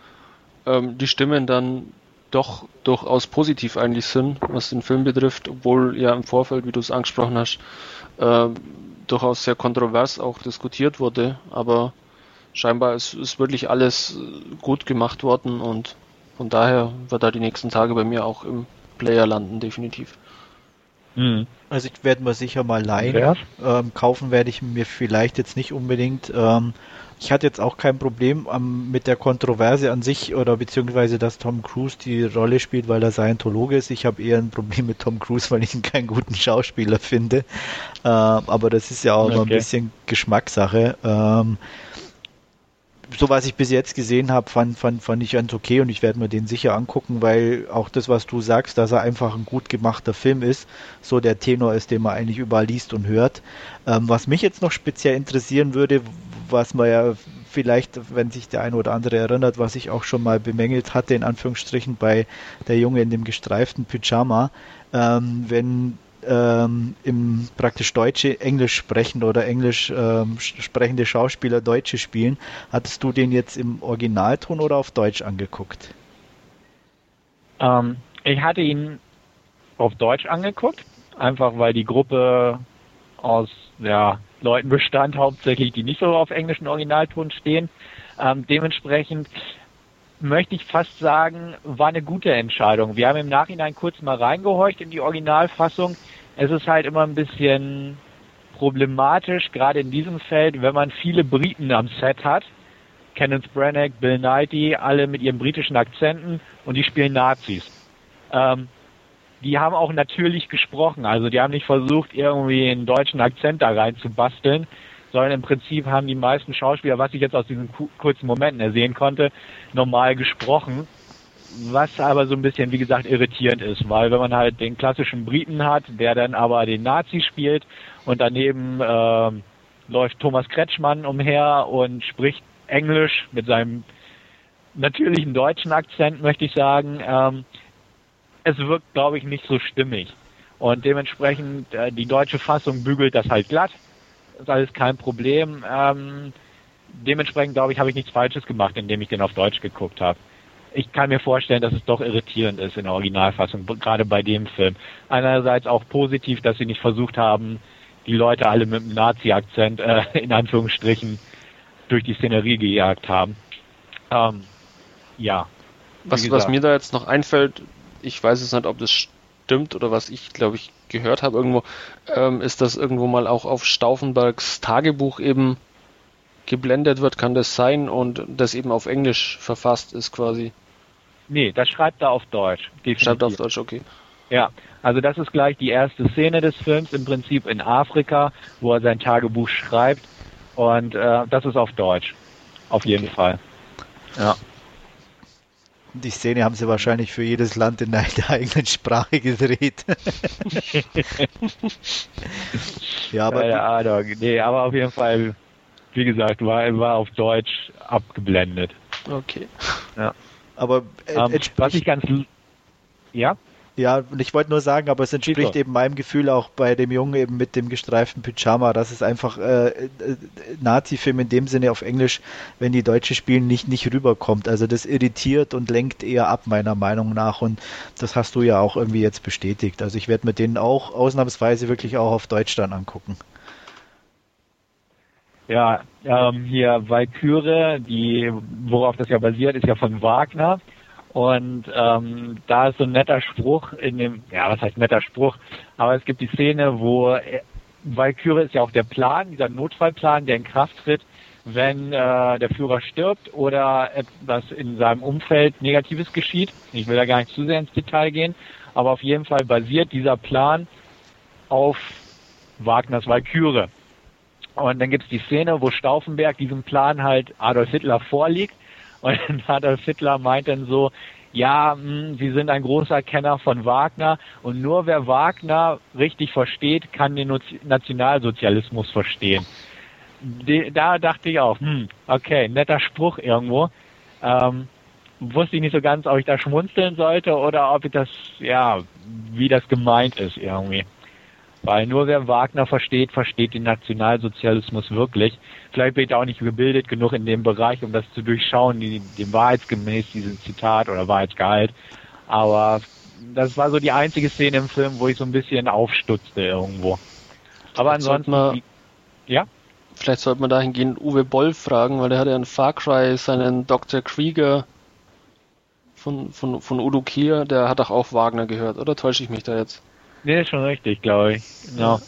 ähm, die Stimmen dann doch durchaus positiv eigentlich sind, was den Film betrifft, obwohl ja im Vorfeld, wie du es angesprochen hast, äh, durchaus sehr kontrovers auch diskutiert wurde. Aber scheinbar ist, ist wirklich alles gut gemacht worden und von daher wird er die nächsten Tage bei mir auch im Player landen, definitiv. Mhm. Also ich werde mir sicher mal leihen. Ähm, kaufen werde ich mir vielleicht jetzt nicht unbedingt. Ähm, ich hatte jetzt auch kein Problem ähm, mit der Kontroverse an sich oder beziehungsweise, dass Tom Cruise die Rolle spielt, weil er Scientologe ist. Ich habe eher ein Problem mit Tom Cruise, weil ich ihn keinen guten Schauspieler finde. Äh, aber das ist ja auch okay. ein bisschen Geschmackssache. So was ich bis jetzt gesehen habe, fand, fand, fand ich ganz okay und ich werde mir den sicher angucken, weil auch das, was du sagst, dass er einfach ein gut gemachter Film ist, so der Tenor ist, den man eigentlich überall liest und hört. Ähm, was mich jetzt noch speziell interessieren würde, was man ja vielleicht, wenn sich der eine oder andere erinnert, was ich auch schon mal bemängelt hatte, in Anführungsstrichen bei der Junge in dem gestreiften Pyjama, ähm, wenn ähm, im praktisch deutsche Englisch sprechen oder Englisch ähm, sprechende Schauspieler Deutsche spielen. Hattest du den jetzt im Originalton oder auf Deutsch angeguckt? Ähm, ich hatte ihn auf Deutsch angeguckt, einfach weil die Gruppe aus ja, Leuten bestand, hauptsächlich, die nicht so auf englischen Originalton stehen. Ähm, dementsprechend möchte ich fast sagen, war eine gute Entscheidung. Wir haben im Nachhinein kurz mal reingehorcht in die Originalfassung. Es ist halt immer ein bisschen problematisch, gerade in diesem Feld, wenn man viele Briten am Set hat. Kenneth Branagh, Bill Knighty, alle mit ihren britischen Akzenten und die spielen Nazis. Ähm, die haben auch natürlich gesprochen, also die haben nicht versucht, irgendwie einen deutschen Akzent da rein zu basteln, sondern im Prinzip haben die meisten Schauspieler, was ich jetzt aus diesen kurzen Momenten ersehen konnte, normal gesprochen. Was aber so ein bisschen, wie gesagt, irritierend ist, weil wenn man halt den klassischen Briten hat, der dann aber den Nazi spielt und daneben äh, läuft Thomas Kretschmann umher und spricht Englisch mit seinem natürlichen deutschen Akzent, möchte ich sagen, ähm, es wirkt, glaube ich, nicht so stimmig. Und dementsprechend, äh, die deutsche Fassung bügelt das halt glatt. Das ist alles kein Problem. Ähm, dementsprechend, glaube ich, habe ich nichts Falsches gemacht, indem ich den auf Deutsch geguckt habe. Ich kann mir vorstellen, dass es doch irritierend ist in der Originalfassung, gerade bei dem Film. Einerseits auch positiv, dass sie nicht versucht haben, die Leute alle mit einem Nazi-Akzent, äh, in Anführungsstrichen, durch die Szenerie gejagt haben. Ähm, ja. Was, was mir da jetzt noch einfällt, ich weiß es nicht, ob das stimmt oder was ich, glaube ich, gehört habe irgendwo, ähm, ist, dass irgendwo mal auch auf Stauffenbergs Tagebuch eben geblendet wird, kann das sein und das eben auf Englisch verfasst ist quasi. Nee, das schreibt er auf Deutsch. Definitiv. Schreibt auf Deutsch, okay. Ja, also das ist gleich die erste Szene des Films, im Prinzip in Afrika, wo er sein Tagebuch schreibt. Und äh, das ist auf Deutsch. Auf jeden okay. Fall. Ja. Die Szene haben sie wahrscheinlich für jedes Land in der eigenen Sprache gedreht. ja, aber. Keine Ahnung. Nee, aber auf jeden Fall, wie gesagt, war, war auf Deutsch abgeblendet. Okay. Ja. Aber äh, ähm, was ich ganz. Ja? Ja, und ich wollte nur sagen, aber es entspricht eben meinem Gefühl auch bei dem Jungen eben mit dem gestreiften Pyjama, dass es einfach äh, äh, Nazi-Film in dem Sinne auf Englisch, wenn die Deutsche spielen, nicht, nicht rüberkommt. Also das irritiert und lenkt eher ab, meiner Meinung nach. Und das hast du ja auch irgendwie jetzt bestätigt. Also ich werde mir den auch ausnahmsweise wirklich auch auf Deutsch dann angucken. Ja, ähm, hier Valkyrie, die, worauf das ja basiert, ist ja von Wagner. Und ähm, da ist so ein netter Spruch in dem, ja, was heißt netter Spruch, aber es gibt die Szene, wo Valkyrie ist ja auch der Plan, dieser Notfallplan, der in Kraft tritt, wenn äh, der Führer stirbt oder etwas in seinem Umfeld Negatives geschieht. Ich will da gar nicht zu sehr ins Detail gehen, aber auf jeden Fall basiert dieser Plan auf Wagners Valkyrie. Und dann gibt es die Szene, wo Stauffenberg diesem Plan halt Adolf Hitler vorliegt und Adolf Hitler meint dann so, ja, mh, hm, Sie sind ein großer Kenner von Wagner und nur wer Wagner richtig versteht, kann den Nationalsozialismus verstehen. Da dachte ich auch, hm, okay, netter Spruch irgendwo. Ähm, wusste ich nicht so ganz, ob ich da schmunzeln sollte oder ob ich das, ja, wie das gemeint ist irgendwie. Weil nur wer Wagner versteht, versteht den Nationalsozialismus wirklich. Vielleicht bin ich auch nicht gebildet genug in dem Bereich, um das zu durchschauen, die, dem wahrheitsgemäß diesen Zitat oder Wahrheitsgehalt. Aber das war so die einzige Szene im Film, wo ich so ein bisschen aufstutzte irgendwo. Aber ansonsten, man, ja? Vielleicht sollte man dahingehend Uwe Boll fragen, weil der hat ja in Far Cry seinen Dr. Krieger von, von, von Udo Kier, der hat doch auch Wagner gehört, oder täusche ich mich da jetzt? Nee, schon richtig, glaube ich. Genau.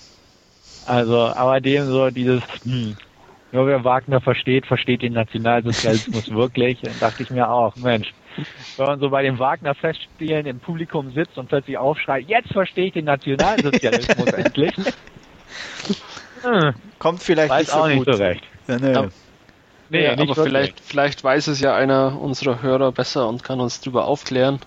Also, aber dem so dieses, hm, nur wer Wagner versteht, versteht den Nationalsozialismus wirklich. Dann dachte ich mir auch, Mensch, wenn man so bei den Wagner-Festspielen im Publikum sitzt und plötzlich aufschreit, jetzt verstehe ich den Nationalsozialismus endlich. Hm. Kommt vielleicht Weiß nicht so auch nicht gut. so recht. Ja, nee. Aber- Nee, ja, nicht aber vielleicht, vielleicht weiß es ja einer unserer Hörer besser und kann uns darüber aufklären,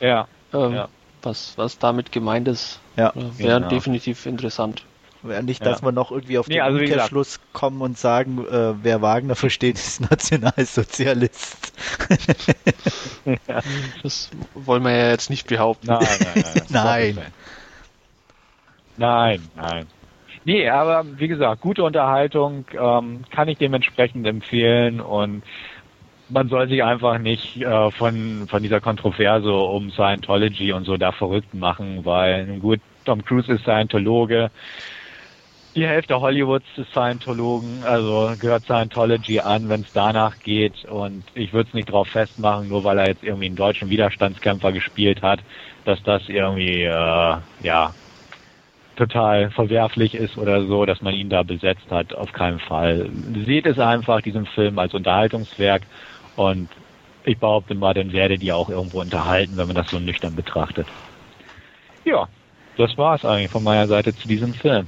Ja, ähm, Ja. Was, was damit gemeint ist. Ja. Äh, Wäre Genau. definitiv interessant. Wäre nicht, Ja. dass wir noch irgendwie auf Nee, den also wie gesagt- Umkehrschluss kommen und sagen, äh, wer Wagner versteht, ist Nationalsozialist. Das wollen wir ja jetzt nicht behaupten. nein, nein, nein. Nein. Nein, nein. Nee, aber wie gesagt, gute Unterhaltung ähm, kann ich dementsprechend empfehlen und man soll sich einfach nicht äh, von, von dieser Kontroverse um Scientology und so da verrückt machen, weil gut, Tom Cruise ist Scientologe, die Hälfte Hollywoods ist Scientologen, also gehört Scientology an, wenn es danach geht. Und ich würde es nicht drauf festmachen, nur weil er jetzt irgendwie einen deutschen Widerstandskämpfer gespielt hat, dass das irgendwie äh, ja total verwerflich ist oder so, dass man ihn da besetzt hat, auf keinen Fall. Seht es einfach, diesen Film, als Unterhaltungswerk und ich behaupte mal, dann werdet ihr auch irgendwo unterhalten, wenn man das so nüchtern betrachtet. Ja, das war's eigentlich von meiner Seite zu diesem Film.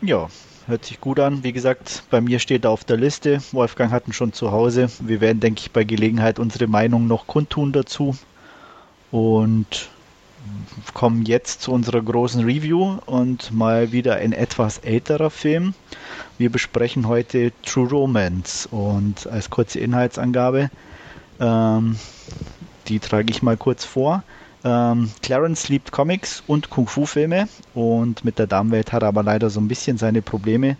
Ja, hört sich gut an. Wie gesagt, bei mir steht er auf der Liste. Wolfgang hat ihn schon zu Hause. Wir werden, denke ich, bei Gelegenheit unsere Meinung noch kundtun dazu. Und kommen jetzt zu unserer großen Review und mal wieder ein etwas älterer Film. Wir besprechen heute True Romance und als kurze Inhaltsangabe, ähm, die trage ich mal kurz vor. Ähm, Clarence liebt Comics und Kung-Fu-Filme und mit der Damenwelt hat er aber leider so ein bisschen seine Probleme.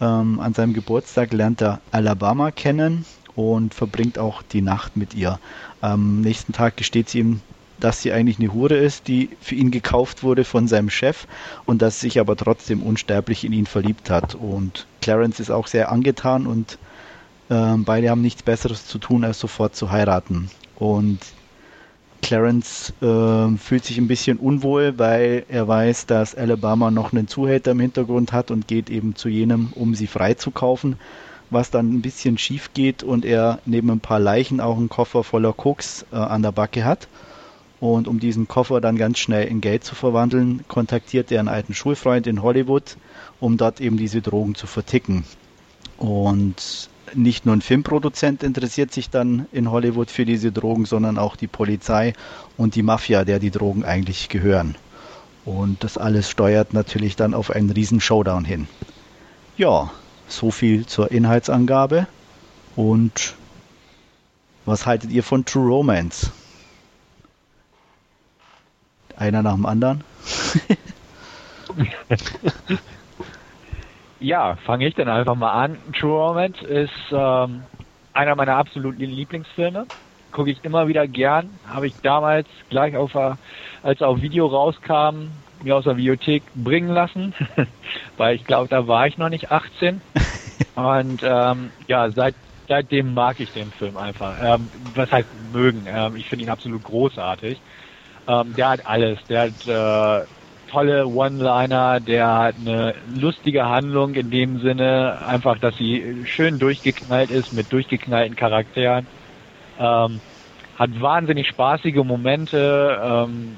Ähm, an seinem Geburtstag lernt er Alabama kennen und verbringt auch die Nacht mit ihr. Am nächsten Tag gesteht sie ihm, dass sie eigentlich eine Hure ist, die für ihn gekauft wurde von seinem Chef und dass sich aber trotzdem unsterblich in ihn verliebt hat. Und Clarence ist auch sehr angetan und ähm, beide haben nichts Besseres zu tun, als sofort zu heiraten. Und Clarence äh, fühlt sich ein bisschen unwohl, weil er weiß, dass Alabama noch einen Zuhälter im Hintergrund hat und geht eben zu jenem, um sie freizukaufen, was dann ein bisschen schief geht und er neben ein paar Leichen auch einen Koffer voller Koks äh, an der Backe hat. Und um diesen Koffer dann ganz schnell in Geld zu verwandeln, kontaktiert er einen alten Schulfreund in Hollywood, um dort eben diese Drogen zu verticken. Und nicht nur ein Filmproduzent interessiert sich dann in Hollywood für diese Drogen, sondern auch die Polizei und die Mafia, der die Drogen eigentlich gehören. Und das alles steuert natürlich dann auf einen riesen Showdown hin. Ja, so viel zur Inhaltsangabe. Und was haltet ihr von True Romance? Einer nach dem anderen? Ja, fange ich dann einfach mal an. True Romance ist ähm, einer meiner absoluten Lieblingsfilme. Gucke ich immer wieder gern. Habe ich damals gleich auf, als er auf Video rauskam, mir aus der Videothek bringen lassen, weil ich glaube, da war ich noch nicht 18. Und ähm, ja, seit, seitdem mag ich den Film einfach. Ähm, was heißt mögen? Ähm, ich finde ihn absolut großartig. Ähm, der hat alles. Der hat äh, tolle One-Liner, der hat eine lustige Handlung in dem Sinne, einfach, dass sie schön durchgeknallt ist mit durchgeknallten Charakteren. Ähm, hat wahnsinnig spaßige Momente, ähm,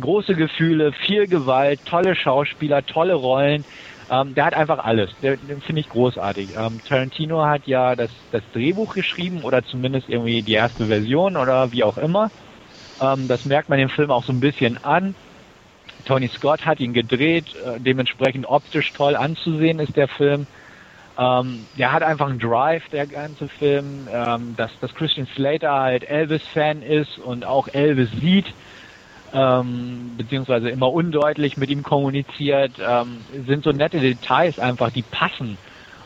große Gefühle, viel Gewalt, tolle Schauspieler, tolle Rollen. Ähm, der hat einfach alles. Der, den finde ich großartig. Ähm, Tarantino hat ja das, das Drehbuch geschrieben oder zumindest irgendwie die erste Version oder wie auch immer. Ähm, das merkt man dem Film auch so ein bisschen an. Tony Scott hat ihn gedreht, äh, dementsprechend optisch toll anzusehen ist der Film. Ähm, der hat einfach einen Drive, der ganze Film, ähm, dass, dass Christian Slater halt Elvis-Fan ist und auch Elvis sieht. ähm, beziehungsweise immer undeutlich mit ihm kommuniziert, ähm, sind so nette Details einfach, die passen.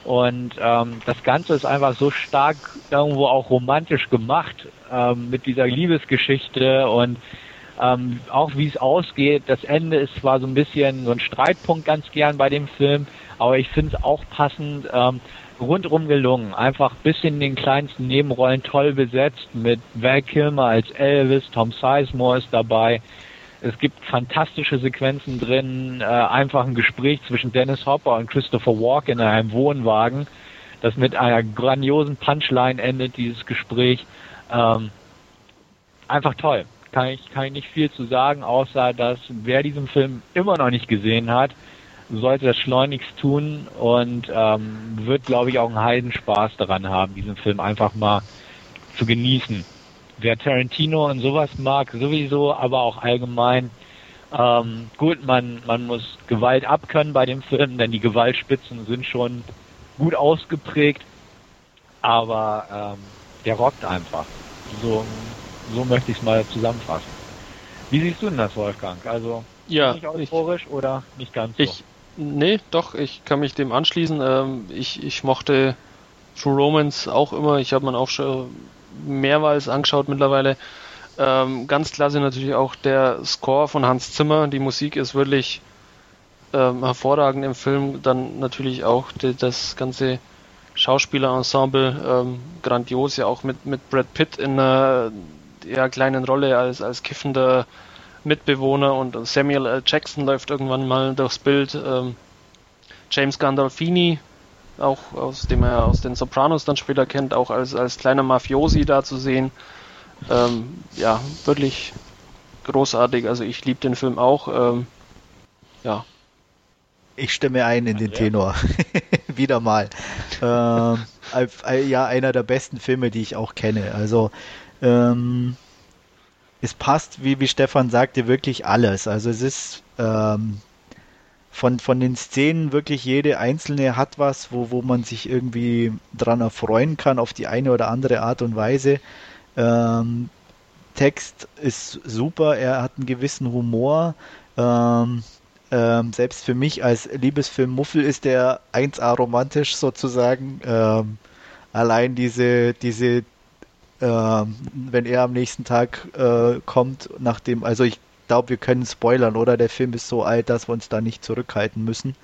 Und ähm, das Ganze ist einfach so stark irgendwo auch romantisch gemacht ähm, mit dieser Liebesgeschichte und ähm, auch wie es ausgeht. Das Ende ist zwar so ein bisschen so ein Streitpunkt ganz gern bei dem Film, aber ich finde es auch passend. Ähm, rundrum gelungen. Einfach bis in den kleinsten Nebenrollen toll besetzt mit Val Kilmer als Elvis, Tom Sizemore ist dabei. Es gibt fantastische Sequenzen drin, äh, einfach ein Gespräch zwischen Dennis Hopper und Christopher Walken in einem Wohnwagen, das mit einer grandiosen Punchline endet, dieses Gespräch. Ähm, einfach toll. Kann ich, kann ich nicht viel zu sagen, außer dass wer diesen Film immer noch nicht gesehen hat, sollte das schleunigst tun und ähm, wird, glaube ich, auch einen Heidenspaß daran haben, diesen Film einfach mal zu genießen. Wer Tarantino und sowas mag, sowieso, aber auch allgemein. Ähm, gut, man, man muss Gewalt abkönnen bei dem Film, denn die Gewaltspitzen sind schon gut ausgeprägt, aber ähm, der rockt einfach. So, so möchte ich es mal zusammenfassen. Wie siehst du denn das, Wolfgang? Also ja, nicht euphorisch ich, oder nicht ganz so? Ich, Nee, doch, ich kann mich dem anschließen. Ähm, ich, ich mochte True Romance auch immer. Ich habe man auch schon mehrmals angeschaut mittlerweile. Ähm, ganz klasse natürlich auch der Score von Hans Zimmer. Die Musik ist wirklich ähm, hervorragend im Film. Dann natürlich auch die, das ganze Schauspielerensemble ähm, grandios, ja auch mit, mit Brad Pitt in einer eher kleinen Rolle als, als kiffender Mitbewohner und Samuel L. Jackson läuft irgendwann mal durchs Bild. Ähm, James Gandolfini, auch aus dem er aus den Sopranos dann später kennt, auch als, als kleiner Mafiosi da zu sehen. Ähm, ja, wirklich großartig. Also ich liebe den Film auch. Ähm, ja. Ich stimme ein in den Tenor. Wieder mal. ähm, ja, einer der besten Filme, die ich auch kenne. Also ähm, es passt, wie, wie Stefan sagte, wirklich alles. Also es ist ähm, von, von den Szenen wirklich jede einzelne hat was, wo, wo man sich irgendwie dran erfreuen kann auf die eine oder andere Art und Weise. Ähm, Text ist super, er hat einen gewissen Humor. Ähm, ähm, selbst für mich als Liebesfilm Muffel ist der 1A romantisch sozusagen. Ähm, allein diese, diese äh, wenn er am nächsten Tag äh, kommt, nachdem, also ich glaube, wir können spoilern, oder? Der Film ist so alt, dass wir uns da nicht zurückhalten müssen.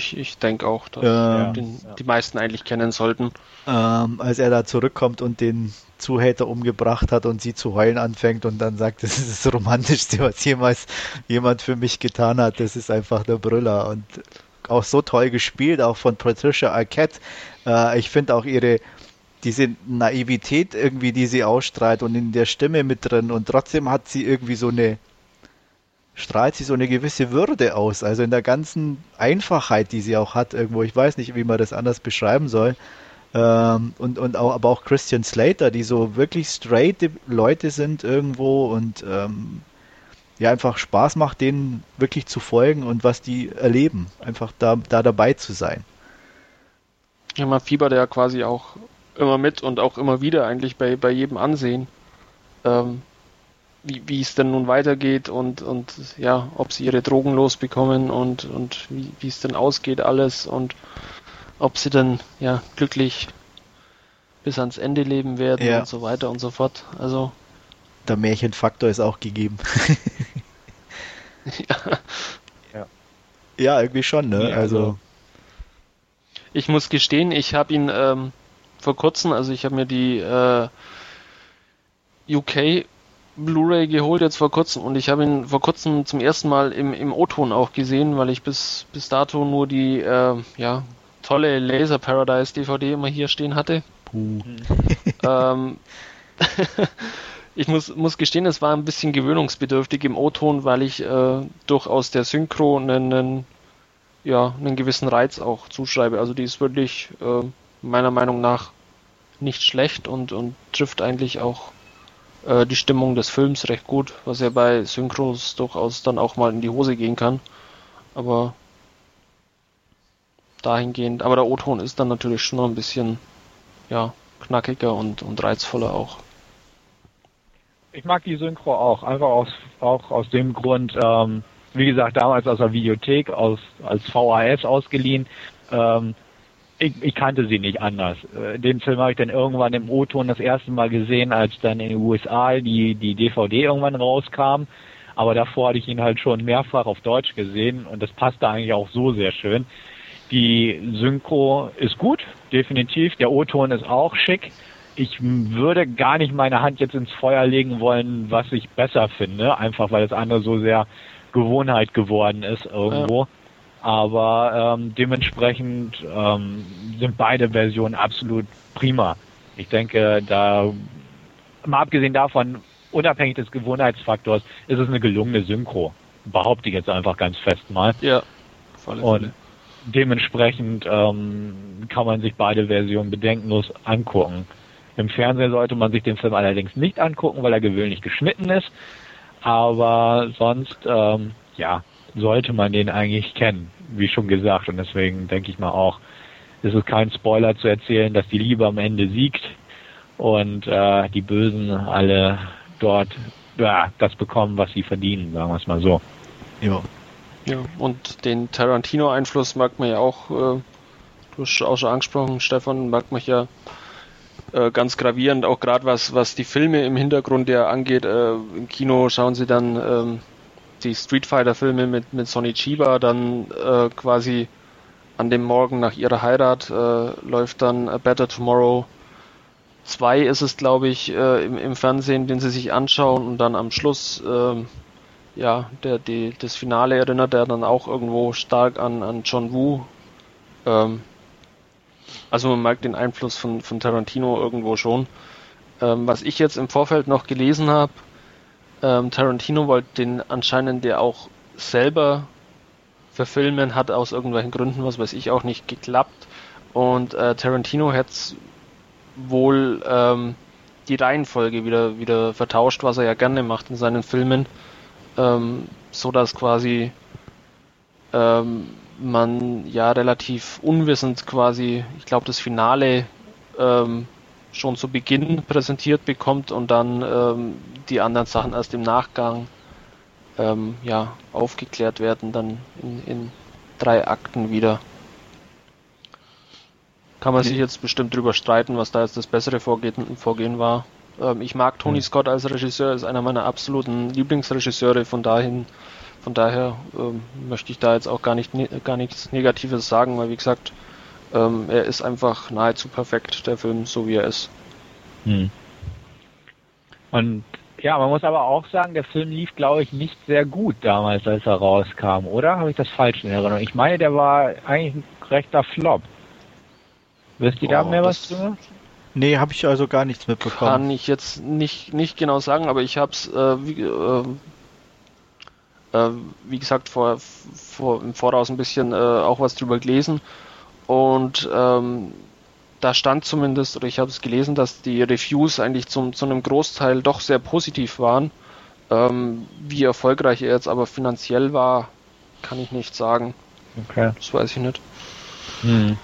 Ich, ich denke auch, dass äh, den, ja. die meisten eigentlich kennen sollten. Ähm, als er da zurückkommt und den Zuhälter umgebracht hat und sie zu heulen anfängt und dann sagt, das ist das Romantischste, was jemals jemand für mich getan hat. Das ist einfach der Brüller und auch so toll gespielt, auch von Patricia Arquette. Äh, ich finde auch ihre diese Naivität irgendwie, die sie ausstrahlt und in der Stimme mit drin und trotzdem hat sie irgendwie so eine, strahlt sie so eine gewisse Würde aus, also in der ganzen Einfachheit, die sie auch hat irgendwo. Ich weiß nicht, wie man das anders beschreiben soll. Ähm, und, und auch, aber auch Christian Slater, die so wirklich straight Leute sind irgendwo und ähm, ja, einfach Spaß macht, denen wirklich zu folgen und was die erleben, einfach da, da dabei zu sein. Ja, man fiebert ja quasi auch immer mit und auch immer wieder eigentlich bei, bei jedem Ansehen, ähm, wie, wie es denn nun weitergeht und, und ja, ob sie ihre Drogen losbekommen und, und wie, wie es denn ausgeht alles und ob sie dann ja glücklich bis ans Ende leben werden ja. und so weiter und so fort. Also der Märchenfaktor ist auch gegeben. ja. ja. Ja, irgendwie schon, ne? Ja, also, also ich muss gestehen, ich habe ihn ähm, vor kurzem, also ich habe mir die äh, UK Blu-ray geholt jetzt vor kurzem und ich habe ihn vor kurzem zum ersten Mal im, im O-Ton auch gesehen, weil ich bis, bis dato nur die äh, ja, tolle Laser Paradise DVD immer hier stehen hatte. Puh. ähm, ich muss, muss gestehen, es war ein bisschen gewöhnungsbedürftig im O-Ton, weil ich äh, durchaus der Synchro einen, ja, einen gewissen Reiz auch zuschreibe. Also die ist wirklich äh, meiner Meinung nach nicht schlecht und, und trifft eigentlich auch äh, die Stimmung des Films recht gut, was ja bei Synchros durchaus dann auch mal in die Hose gehen kann. Aber dahingehend, aber der O-Ton ist dann natürlich schon noch ein bisschen ja, knackiger und, und reizvoller auch. ich mag die Synchro auch, einfach aus, auch aus dem Grund, ähm, wie gesagt, damals aus der Videothek, aus, als VHS ausgeliehen. Ähm, ich, ich kannte sie nicht anders. Äh, den Film habe ich dann irgendwann im O-Ton das erste Mal gesehen, als dann in den USA die, die DVD irgendwann rauskam. Aber davor hatte ich ihn halt schon mehrfach auf Deutsch gesehen und das passte eigentlich auch so sehr schön. Die Synchro ist gut, definitiv. Der O-Ton ist auch schick. Ich würde gar nicht meine Hand jetzt ins Feuer legen wollen, was ich besser finde, einfach weil das andere so sehr Gewohnheit geworden ist irgendwo. Ja. Aber ähm, dementsprechend ähm, sind beide Versionen absolut prima. Ich denke, da mal abgesehen davon, unabhängig des Gewohnheitsfaktors, ist es eine gelungene Synchro. Behaupte ich jetzt einfach ganz fest mal. Ja. Volle Und dementsprechend ähm, kann man sich beide Versionen bedenkenlos angucken. Im Fernsehen sollte man sich den Film allerdings nicht angucken, weil er gewöhnlich geschnitten ist. Aber sonst, ähm, ja, sollte man den eigentlich kennen, wie schon gesagt. Und deswegen denke ich mal auch, ist es kein Spoiler zu erzählen, dass die Liebe am Ende siegt und äh, die Bösen alle dort ja, das bekommen, was sie verdienen, sagen wir es mal so. Ja. Ja, und den Tarantino-Einfluss mag man ja auch, äh, du hast auch schon angesprochen, Stefan, mag man ja äh, ganz gravierend, auch gerade was, was die Filme im Hintergrund ja angeht. Äh, Im Kino schauen sie dann ähm, die Street Fighter Filme mit, mit Sonny Chiba, dann äh, quasi an dem Morgen nach ihrer Heirat äh, läuft dann A Better Tomorrow 2 ist es, glaube ich, äh, im, im, Fernsehen, den sie sich anschauen und dann am Schluss, äh, ja, der, die, das Finale erinnert er dann auch irgendwo stark an, an John Woo. Ähm, also man merkt den Einfluss von, von Tarantino irgendwo schon. Ähm, was ich jetzt im Vorfeld noch gelesen habe, ähm, Tarantino wollte den anscheinend ja auch selber verfilmen, hat aus irgendwelchen Gründen, was weiß ich, auch nicht geklappt. Und äh, Tarantino hat wohl ähm, die Reihenfolge wieder, wieder vertauscht, was er ja gerne macht in seinen Filmen, ähm, so dass quasi ähm, man ja relativ unwissend quasi, ich glaube, das Finale ähm, schon zu Beginn präsentiert bekommt und dann ähm, die anderen Sachen erst im Nachgang ähm, ja, aufgeklärt werden, dann in, in drei Akten wieder. Kann man sich jetzt bestimmt drüber streiten, was da jetzt das bessere Vorgehen, Vorgehen war. Ähm, ich mag Tony Scott als Regisseur, ist einer meiner absoluten Lieblingsregisseure, von dahin von daher ähm, möchte ich da jetzt auch gar, nicht, ne, gar nichts Negatives sagen, weil wie gesagt, ähm, er ist einfach nahezu perfekt, der Film, so wie er ist. Hm. Und ja, man muss aber auch sagen, der Film lief, glaube ich, nicht sehr gut damals, als er rauskam, oder? Habe ich das falsch in Erinnerung? Ich meine, der war eigentlich ein rechter Flop. Wisst ihr oh, da mehr was zu? Nee, habe ich also gar nichts mitbekommen. Kann ich jetzt nicht, nicht genau sagen, aber ich habe es, äh, äh, äh, wie gesagt, vor, vor, im Voraus ein bisschen äh, auch was drüber gelesen. Und ähm, da stand zumindest, oder ich habe es gelesen, dass die Reviews eigentlich zum, zu einem Großteil doch sehr positiv waren. Ähm, wie erfolgreich er jetzt aber finanziell war, kann ich nicht sagen. Okay. Das weiß ich nicht. Hm.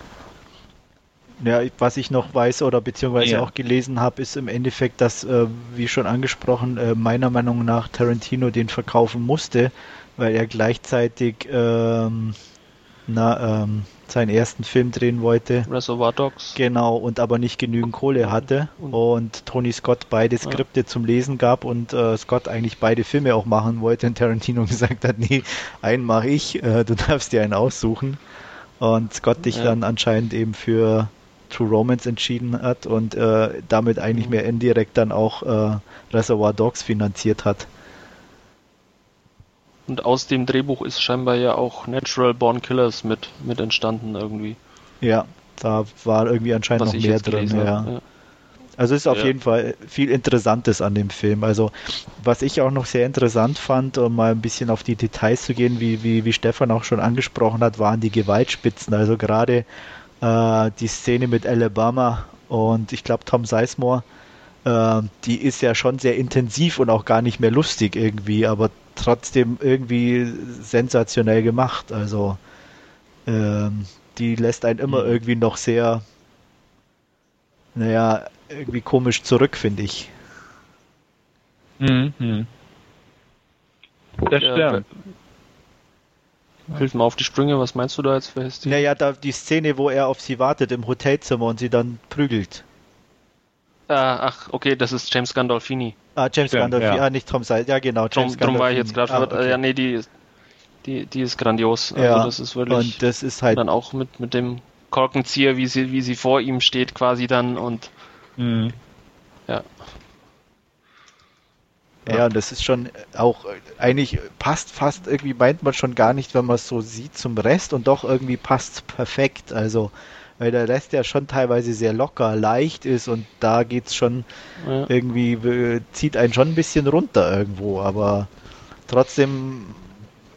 Ja, was ich noch weiß oder beziehungsweise ja. auch gelesen habe, ist im Endeffekt, dass, äh, wie schon angesprochen, äh, meiner Meinung nach Tarantino den verkaufen musste, weil er gleichzeitig ähm, na, ähm, seinen ersten Film drehen wollte. Reservoir Dogs. Genau, und aber nicht genügend Kohle hatte und Tony Scott beide Skripte ja. zum Lesen gab und äh, Scott eigentlich beide Filme auch machen wollte und Tarantino gesagt hat, nee, einen mache ich, äh, du darfst dir einen aussuchen. Und Scott dich ja. dann anscheinend eben für True Romance entschieden hat und äh, damit eigentlich mhm. mehr indirekt dann auch äh, Reservoir Dogs finanziert hat. Und aus dem Drehbuch ist scheinbar ja auch Natural Born Killers mit, mit entstanden irgendwie. Ja, da war irgendwie anscheinend Was noch mehr drin. Ja. ja. Also ist auf ja. jeden Fall viel Interessantes an dem Film. Also was ich auch noch sehr interessant fand, um mal ein bisschen auf die Details zu gehen, wie, wie, wie Stefan auch schon angesprochen hat, waren die Gewaltspitzen. Also gerade äh, die Szene mit Alabama und ich glaube Tom Sizemore, äh, die ist ja schon sehr intensiv und auch gar nicht mehr lustig irgendwie, aber trotzdem irgendwie sensationell gemacht. Also ähm, die lässt einen immer mhm. irgendwie noch sehr, naja, irgendwie komisch zurück, finde ich. Mhm. Das Ja, stimmt. Hilf mal auf die Sprünge, was meinst du da jetzt für Szene? Naja, da die Szene, wo er auf sie wartet im Hotelzimmer und sie dann prügelt. Ah, ach, okay, das ist James Gandolfini. Ah, James Stimmt, Gandolfini, ja. ah, nicht Tom Seid, ja genau, Drum, James drum war ich jetzt gerade. Ah, Äh, Ja, okay. nee, die, ist- die, die ist grandios. Also Ja, das ist wirklich Und das ist halt, dann auch mit, mit dem Korkenzieher, wie sie, wie sie vor ihm steht quasi dann und Mhm. ja. ja, das ist schon auch, eigentlich passt fast irgendwie, meint man schon gar nicht, wenn man es so sieht zum Rest und doch irgendwie passt perfekt, also, weil der Rest ja schon teilweise sehr locker, leicht ist und da geht's schon ja. irgendwie, äh, zieht einen schon ein bisschen runter irgendwo, aber trotzdem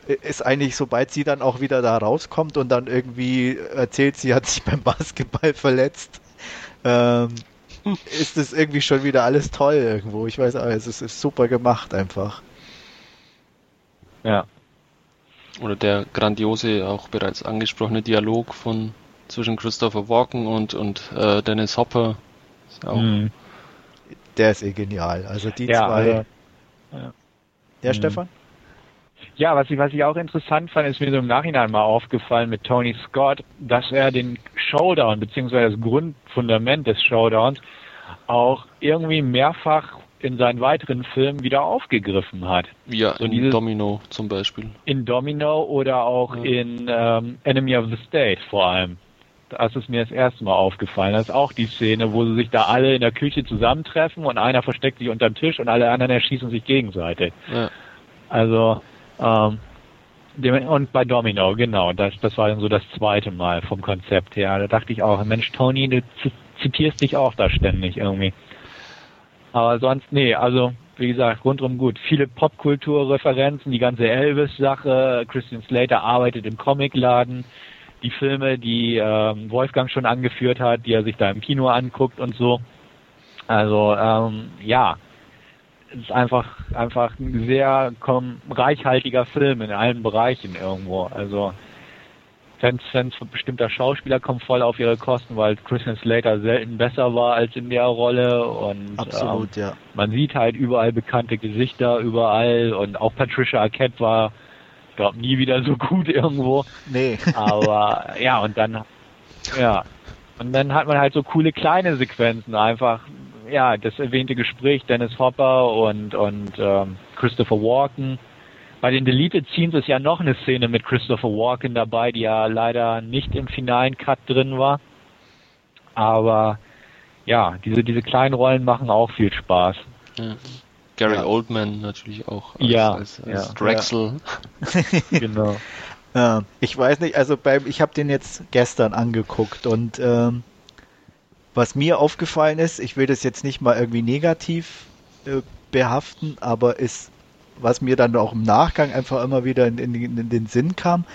ist eigentlich, sobald sie dann auch wieder da rauskommt und dann irgendwie erzählt, sie hat sich beim Basketball verletzt, ähm, ist es irgendwie schon wieder alles toll irgendwo. Ich weiß auch, es ist, ist super gemacht einfach. Ja. Oder der grandiose, auch bereits angesprochene Dialog von zwischen Christopher Walken und, und äh, Dennis Hopper. Ist auch, Mhm. Der ist eh genial. Also die Ja, zwei. also, ja, Mhm. Stefan? Ja, was ich, was ich auch interessant fand, ist mir so im Nachhinein mal aufgefallen mit Tony Scott, dass er den Showdown, beziehungsweise das Grundfundament des Showdowns, auch irgendwie mehrfach in seinen weiteren Filmen wieder aufgegriffen hat. Ja, So in dieses- Domino zum Beispiel. In Domino oder auch Ja. in ähm, Enemy of the State vor allem. Das ist mir das erste Mal aufgefallen. Das ist auch die Szene, wo sie sich da alle in der Küche zusammentreffen und einer versteckt sich unterm Tisch und alle anderen erschießen sich gegenseitig. Ja, Also, ähm, und bei Domino, genau, das, das war dann so das zweite Mal vom Konzept her. Da dachte ich auch, Mensch, Tony, du zitierst dich auch da ständig irgendwie. Aber sonst, nee, also, wie gesagt, rundum gut. Viele Popkulturreferenzen, die ganze Elvis-Sache, Christian Slater arbeitet im Comicladen, die Filme, die ähm, Wolfgang schon angeführt hat, die er sich da im Kino anguckt und so. Also, ähm, ja, es ist einfach, einfach ein sehr komm, reichhaltiger Film in allen Bereichen irgendwo. Also Fans, Fans von bestimmter Schauspieler kommen voll auf ihre Kosten, weil Christian Slater selten besser war als in der Rolle und Absolut, ja. ähm, man sieht halt überall bekannte Gesichter überall und auch Patricia Arquette war, glaube, nie wieder so gut irgendwo. Nee. Aber ja, und dann ja. Und dann hat man halt so coole kleine Sequenzen einfach. Ja, das erwähnte Gespräch Dennis Hopper und und ähm, Christopher Walken. Bei den Deleted Scenes ist ja noch eine Szene mit Christopher Walken dabei, die ja leider nicht im finalen Cut drin war. Aber ja, diese diese kleinen Rollen machen auch viel Spaß. ja. Gary Ja. Oldman natürlich auch als, Ja, als, als ja. Drexel. Genau. Äh, ich weiß nicht, also beim, ich habe den jetzt gestern angeguckt und ähm, was mir aufgefallen ist, ich will das jetzt nicht mal irgendwie negativ äh, behaften, aber ist, was mir dann auch im Nachgang einfach immer wieder in, in, in den Sinn kam,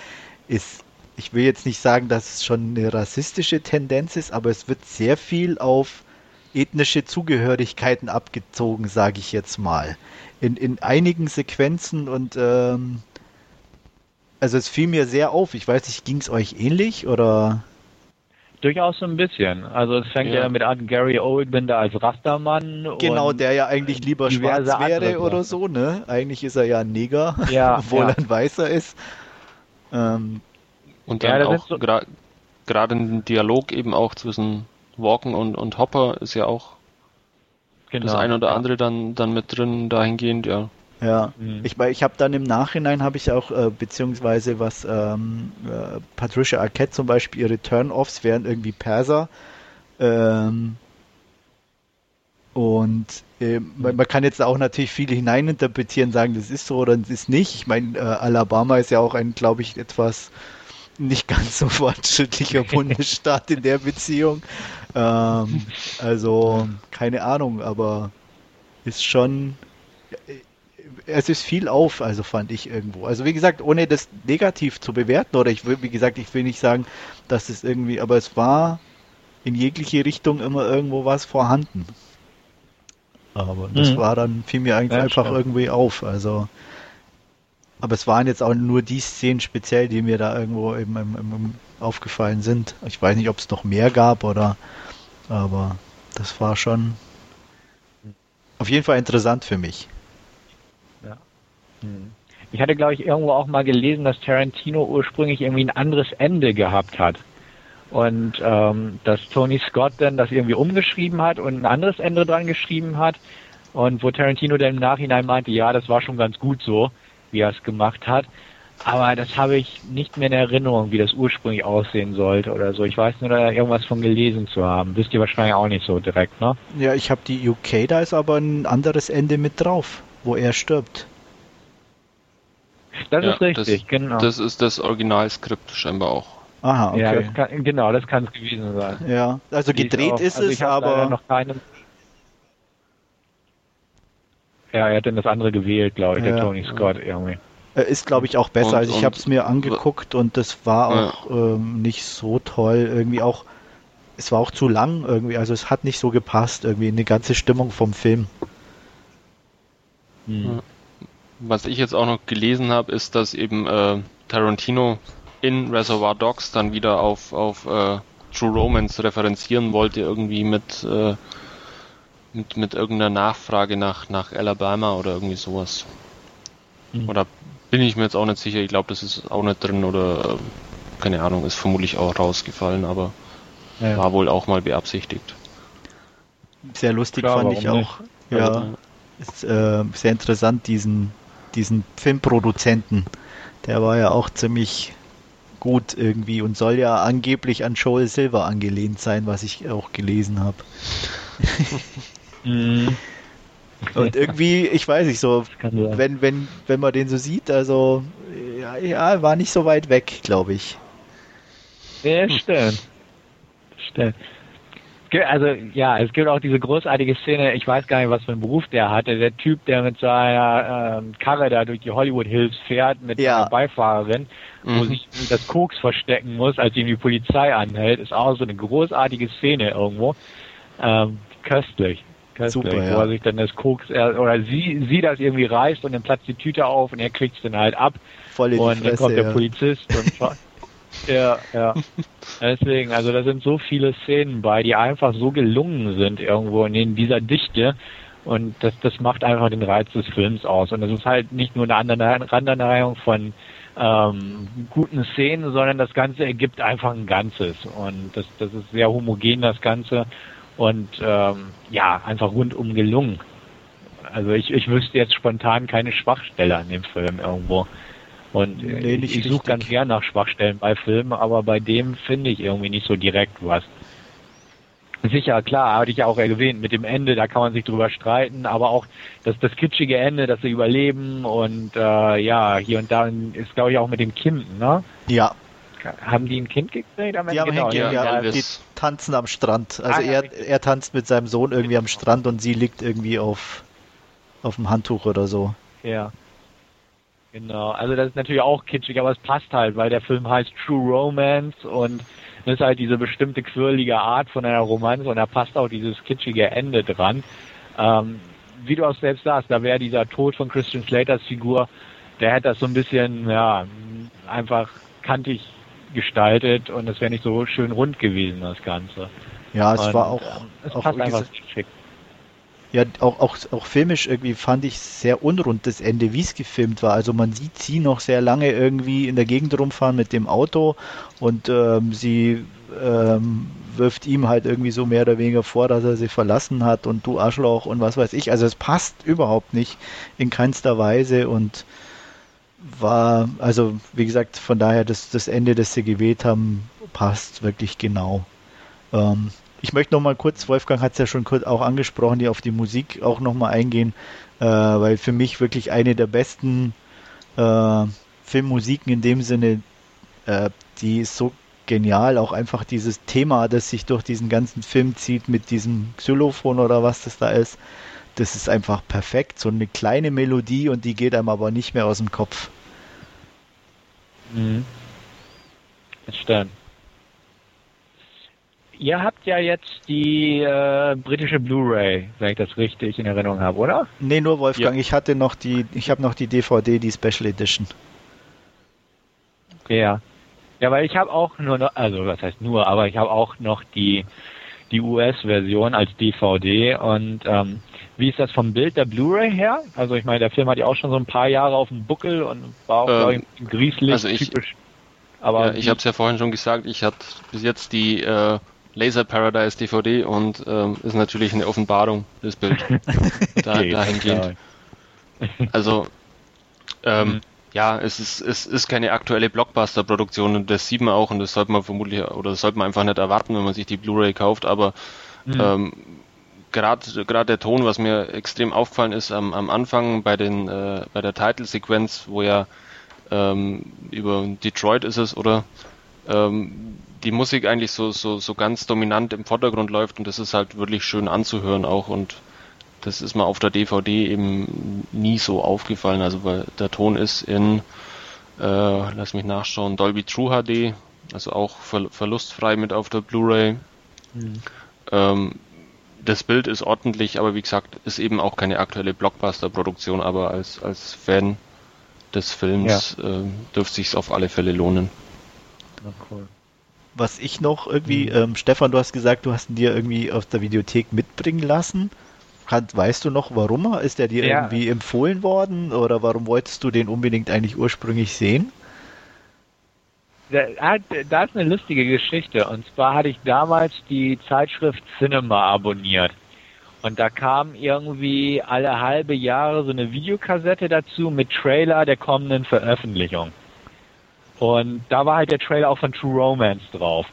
ist, ich will jetzt nicht sagen, dass es schon eine rassistische Tendenz ist, aber es wird sehr viel auf ethnische Zugehörigkeiten abgezogen, sage ich jetzt mal. In, in einigen Sequenzen und ähm, also es fiel mir sehr auf. Ich weiß nicht, ging es euch ähnlich oder? Durchaus so ein bisschen. Also es fängt ja, Ja. mit an, Gary Oldman da als Rastermann. Genau, und der ja eigentlich lieber schwarz wäre oder so, ne? Eigentlich ist er ja ein Neger, Ja, obwohl ja. er ein Weißer ist. Ähm, Und Ja, dann sind auch so- gra- gerade ein Dialog eben auch zwischen Walken und, und Hopper ist ja auch genau, das eine oder ja. andere dann, dann mit drin dahingehend, ja. ja, Mhm. ich meine, ich habe dann im Nachhinein habe ich auch äh, beziehungsweise was ähm, äh, Patricia Arquette zum Beispiel ihre Turn-offs wären irgendwie Perser. Ähm, und äh, man, man kann jetzt auch natürlich viele hineininterpretieren, sagen, das ist so oder das ist nicht. Ich meine, äh, Alabama ist ja auch ein, glaube ich, etwas nicht ganz so fortschrittlicher Bundesstaat in der Beziehung. Ähm, also, keine Ahnung, aber ist schon, es ist viel auf, also fand ich irgendwo. Also wie gesagt, ohne das negativ zu bewerten, oder ich will, wie gesagt, ich will nicht sagen, dass es irgendwie, aber es war in jegliche Richtung immer irgendwo was vorhanden. Aber das Mhm. war dann, fiel mir eigentlich Ja, einfach stimmt. irgendwie auf. Also, aber es waren jetzt auch nur die Szenen speziell, die mir da irgendwo eben im, im, aufgefallen sind. Ich weiß nicht, ob es noch mehr gab oder, aber das war schon auf jeden Fall interessant für mich. Hm. Ich hatte, glaube ich, irgendwo auch mal gelesen, dass Tarantino ursprünglich irgendwie ein anderes Ende gehabt hat. Und ähm, dass Tony Scott dann das irgendwie umgeschrieben hat und ein anderes Ende dran geschrieben hat. Und wo Tarantino dann im Nachhinein meinte, ja, das war schon ganz gut so, wie er es gemacht hat. Aber das habe ich nicht mehr in Erinnerung, wie das ursprünglich aussehen sollte oder so. Ich weiß nur, da irgendwas von gelesen zu haben. Wisst ihr wahrscheinlich auch nicht so direkt, ne? Ja, ich habe die UK, da ist aber ein anderes Ende mit drauf, wo er stirbt. Das Ja, ist richtig, das, genau. Das ist das Originalskript scheinbar auch. Aha, okay. Ja, das kann, genau, das kann es gewesen sein. Ja, also gedreht auch- ist also es, aber noch keinen. Ja, er hat dann das andere gewählt, glaube ich, der Ja. Tony Scott irgendwie. ist, glaube ich, auch besser. Und- also ich habe es mir angeguckt und das war Ja. auch ähm, nicht so toll. Irgendwie auch, es war auch zu lang irgendwie. Also es hat nicht so gepasst irgendwie in die ganze Stimmung vom Film. Hm. Was ich jetzt auch noch gelesen habe, ist, dass eben äh, Tarantino in Reservoir Dogs dann wieder auf, auf äh, True Romance referenzieren wollte, irgendwie mit, äh, mit, mit irgendeiner Nachfrage nach, nach Alabama oder irgendwie sowas. Mhm. Oder bin ich mir jetzt auch nicht sicher, ich glaube, das ist auch nicht drin oder äh, keine Ahnung, ist vermutlich auch rausgefallen, aber Ja. war wohl auch mal beabsichtigt. Sehr lustig Klar, fand ich auch. Ja, ist äh, sehr interessant, diesen, diesen Filmproduzenten. Der war ja auch ziemlich gut irgendwie und soll ja angeblich an Joel Silver angelehnt sein, was ich auch gelesen habe. Mhm. Und irgendwie, ich weiß nicht so, wenn, wenn, wenn man den so sieht, also ja, ja war nicht so weit weg, glaube ich. Ja, stimmt. Stimmt. Also ja, es gibt auch diese großartige Szene, ich weiß gar nicht, was für einen Beruf der hatte. Der Typ, der mit seiner ähm, Karre da durch die Hollywood Hills fährt, mit Ja. seiner Beifahrerin, wo Mhm. sich das Koks verstecken muss, als ihn die Polizei anhält, ist auch so eine großartige Szene irgendwo. Ähm, köstlich. Köstlich, Super, ja. wo er sich dann das Koks, er, oder sie, sie das irgendwie reißt und dann platzt die Tüte auf und er kriegt es dann halt ab. Voll in die Und dann Fresse. kommt der ja. Polizist und. Ja, ja. Deswegen, also da sind so viele Szenen bei, die einfach so gelungen sind irgendwo in dieser Dichte. Und das, das macht einfach den Reiz des Films aus. Und das ist halt nicht nur eine Aneinanderreihung von ähm, guten Szenen, sondern das Ganze ergibt einfach ein Ganzes. Und das, das ist sehr homogen, das Ganze. Und ähm, ja, einfach rundum gelungen. Also ich, ich wüsste jetzt spontan keine Schwachstelle an dem Film irgendwo. Und äh, Nee, nicht ich suche ganz gern nach Schwachstellen bei Filmen, aber bei dem finde ich irgendwie nicht so direkt was. Sicher, klar, hatte ich ja auch erwähnt, mit dem Ende, da kann man sich drüber streiten, aber auch das, das kitschige Ende, dass sie überleben und äh, ja, hier und da ist, glaube ich, auch mit dem Kind, ne? Ja, Haben die ein Kind gekriegt? am die Ende? haben genau, ja, ja, die tanzen am Strand. Also Ah, er, er tanzt mit seinem Sohn irgendwie am Strand und sie liegt irgendwie auf, auf dem Handtuch oder so. Ja. Genau, also das ist natürlich auch kitschig, aber es passt halt, weil der Film heißt True Romance und das ist halt diese bestimmte quirlige Art von einer Romanze und da passt auch dieses kitschige Ende dran. Ähm, wie du auch selbst sagst, da wäre dieser Tod von Christian Slaters Figur, der hätte das so ein bisschen, ja, einfach kantig gestaltet und es wäre nicht so schön rund gewesen, das Ganze. Ja, es und, war auch, ähm, es auch passt einfach schick. Ja, auch, auch, auch filmisch irgendwie fand ich sehr unrund das Ende, wie es gefilmt war. Also man sieht sie noch sehr lange irgendwie in der Gegend rumfahren mit dem Auto und ähm, sie ähm, wirft ihm halt irgendwie so mehr oder weniger vor, dass er sie verlassen hat und du Arschloch und was weiß ich. Also es passt überhaupt nicht in keinster Weise und war, also wie gesagt, von daher das, das Ende, das sie gewählt haben, passt wirklich genau. Ähm, ich möchte noch mal kurz, Wolfgang hat es ja schon kurz auch angesprochen, die auf die Musik auch noch mal eingehen, äh, weil für mich wirklich eine der besten äh, Filmmusiken in dem Sinne, äh, die ist so genial, auch einfach dieses Thema, das sich durch diesen ganzen Film zieht mit diesem Xylophon oder was das da ist, das ist einfach perfekt, so eine kleine Melodie und die geht einem aber nicht mehr aus dem Kopf. Mhm. Das stimmt. Ihr habt ja jetzt die äh, britische Blu-ray, wenn ich das richtig in Erinnerung habe, oder? Nee, nur Wolfgang, ich hatte noch die, ich habe noch die DVD, die Special Edition. Ja. Ja, weil ich habe auch nur noch, also was heißt nur, aber ich habe auch noch die die US-Version als DVD und ähm, Wie ist das vom Bild der Blu-ray her? Also ich meine, der Film hat ja auch schon so ein paar Jahre auf dem Buckel und war auch, ähm, ich, grieselig also ich, typisch. Aber ja, ich habe es ja vorhin schon gesagt, ich hatte bis jetzt die äh, Laser Paradise DVD und ähm, ist natürlich eine Offenbarung, das Bild. da, dahingehend. Also, ähm, mhm. ja, es ist, es ist keine aktuelle Blockbuster-Produktion und das sieht man auch und das sollte man vermutlich, oder das sollte man einfach nicht erwarten, wenn man sich die Blu-ray kauft, aber mhm. ähm, gerade gerade der Ton, was mir extrem aufgefallen ist am, am Anfang bei den äh, bei der Titelsequenz, wo ja ähm, über Detroit ist es oder ähm, die Musik eigentlich so, so, so ganz dominant im Vordergrund läuft und das ist halt wirklich schön anzuhören auch und das ist mir auf der DVD eben nie so aufgefallen, also weil der Ton ist in, äh, lass mich nachschauen, Dolby True HD, also auch ver verlustfrei mit auf der Blu-ray. Mhm. Ähm, das Bild ist ordentlich, aber wie gesagt, ist eben auch keine aktuelle Blockbuster-Produktion, aber als, als Fan des Films ja. äh, dürfte sich auf alle Fälle lohnen. Na cool. Was ich noch irgendwie, mhm. ähm, Stefan, du hast gesagt, du hast ihn dir irgendwie aus der Videothek mitbringen lassen. Hat, weißt du noch, warum? Ist der dir ja. irgendwie empfohlen worden oder warum wolltest du den unbedingt eigentlich ursprünglich sehen? Da, da ist eine lustige Geschichte. Und zwar hatte ich damals die Zeitschrift Cinema abonniert. Und da kam irgendwie alle halbe Jahre so eine Videokassette dazu mit Trailer der kommenden Veröffentlichung. Und da war halt der Trailer auch von True Romance drauf.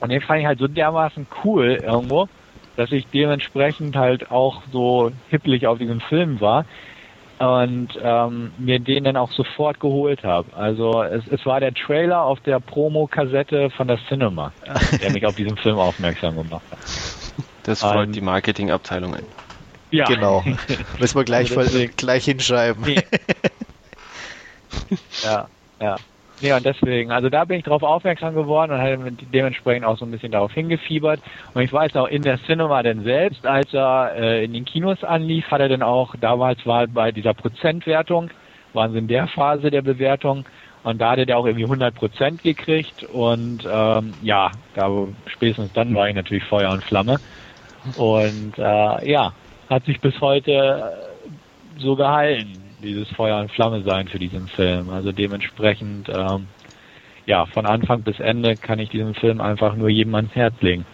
Und den fand ich halt so dermaßen cool irgendwo, dass ich dementsprechend halt auch so hippelig auf diesen Film war und ähm, mir den dann auch sofort geholt habe. Also es, es war der Trailer auf der Promo-Kassette von der Cinema, der mich auf diesen Film aufmerksam gemacht hat. Das freut um, die Marketingabteilung ein. Ja. Genau. Müssen wir gleich, also gleich hinschreiben. Nee. ja, ja. Nee, und deswegen, also da bin ich darauf aufmerksam geworden und habe dementsprechend auch so ein bisschen darauf hingefiebert. Und ich weiß auch in der Cinema denn selbst, als er äh, in den Kinos anlief, hat er dann auch, damals war bei dieser Prozentwertung, waren sie in der Phase der Bewertung und da hatte der auch irgendwie 100 Prozent gekriegt und ähm, ja, da spätestens dann war ich natürlich Feuer und Flamme. Und äh, ja, hat sich bis heute so gehalten, dieses Feuer und Flamme sein für diesen Film. Also dementsprechend, ähm, ja, von Anfang bis Ende kann ich diesen Film einfach nur jedem ans Herz legen.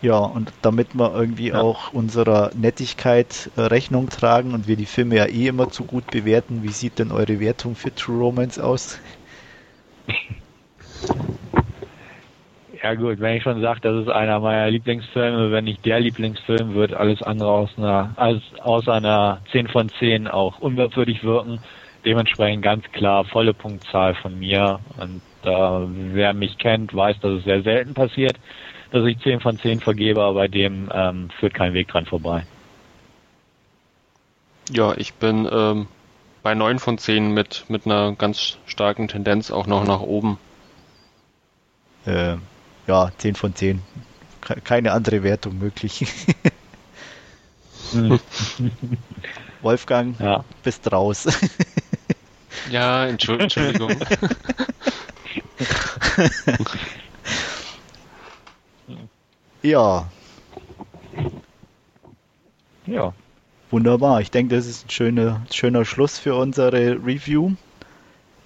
Ja, und damit wir irgendwie ja. auch unserer Nettigkeit äh, Rechnung tragen und wir die Filme ja eh immer zu gut bewerten, wie sieht denn eure Wertung für True Romance aus? Ja gut, wenn ich schon sage, das ist einer meiner Lieblingsfilme, wenn nicht der Lieblingsfilm, wird alles andere aus einer, als aus einer 10 von 10 auch unglaubwürdig wirken. Dementsprechend ganz klar volle Punktzahl von mir. Und äh, wer mich kennt, weiß, dass es sehr selten passiert, dass ich 10 von 10 vergebe, aber bei dem ähm, führt kein Weg dran vorbei. Ja, ich bin ähm, bei 9 von 10 mit, mit einer ganz starken Tendenz auch noch nach oben. Äh, ja, 10 von 10. Keine andere Wertung möglich. Wolfgang, ja. bist raus. ja, Entschuldigung. ja. Ja. Wunderbar. Ich denke, das ist ein schöner, schöner Schluss für unsere Review.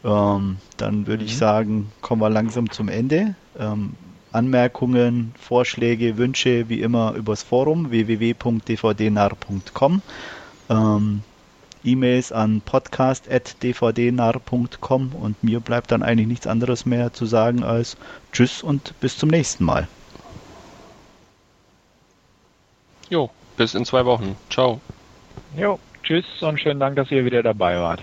Ähm, dann würde mhm. ich sagen, kommen wir langsam zum Ende. Ähm, Anmerkungen, Vorschläge, Wünsche wie immer übers Forum www.dvdnar.com. Ähm, E-Mails an podcast.dvdnar.com und mir bleibt dann eigentlich nichts anderes mehr zu sagen als Tschüss und bis zum nächsten Mal. Jo, bis in zwei Wochen. Ciao. Jo, tschüss und schönen Dank, dass ihr wieder dabei wart.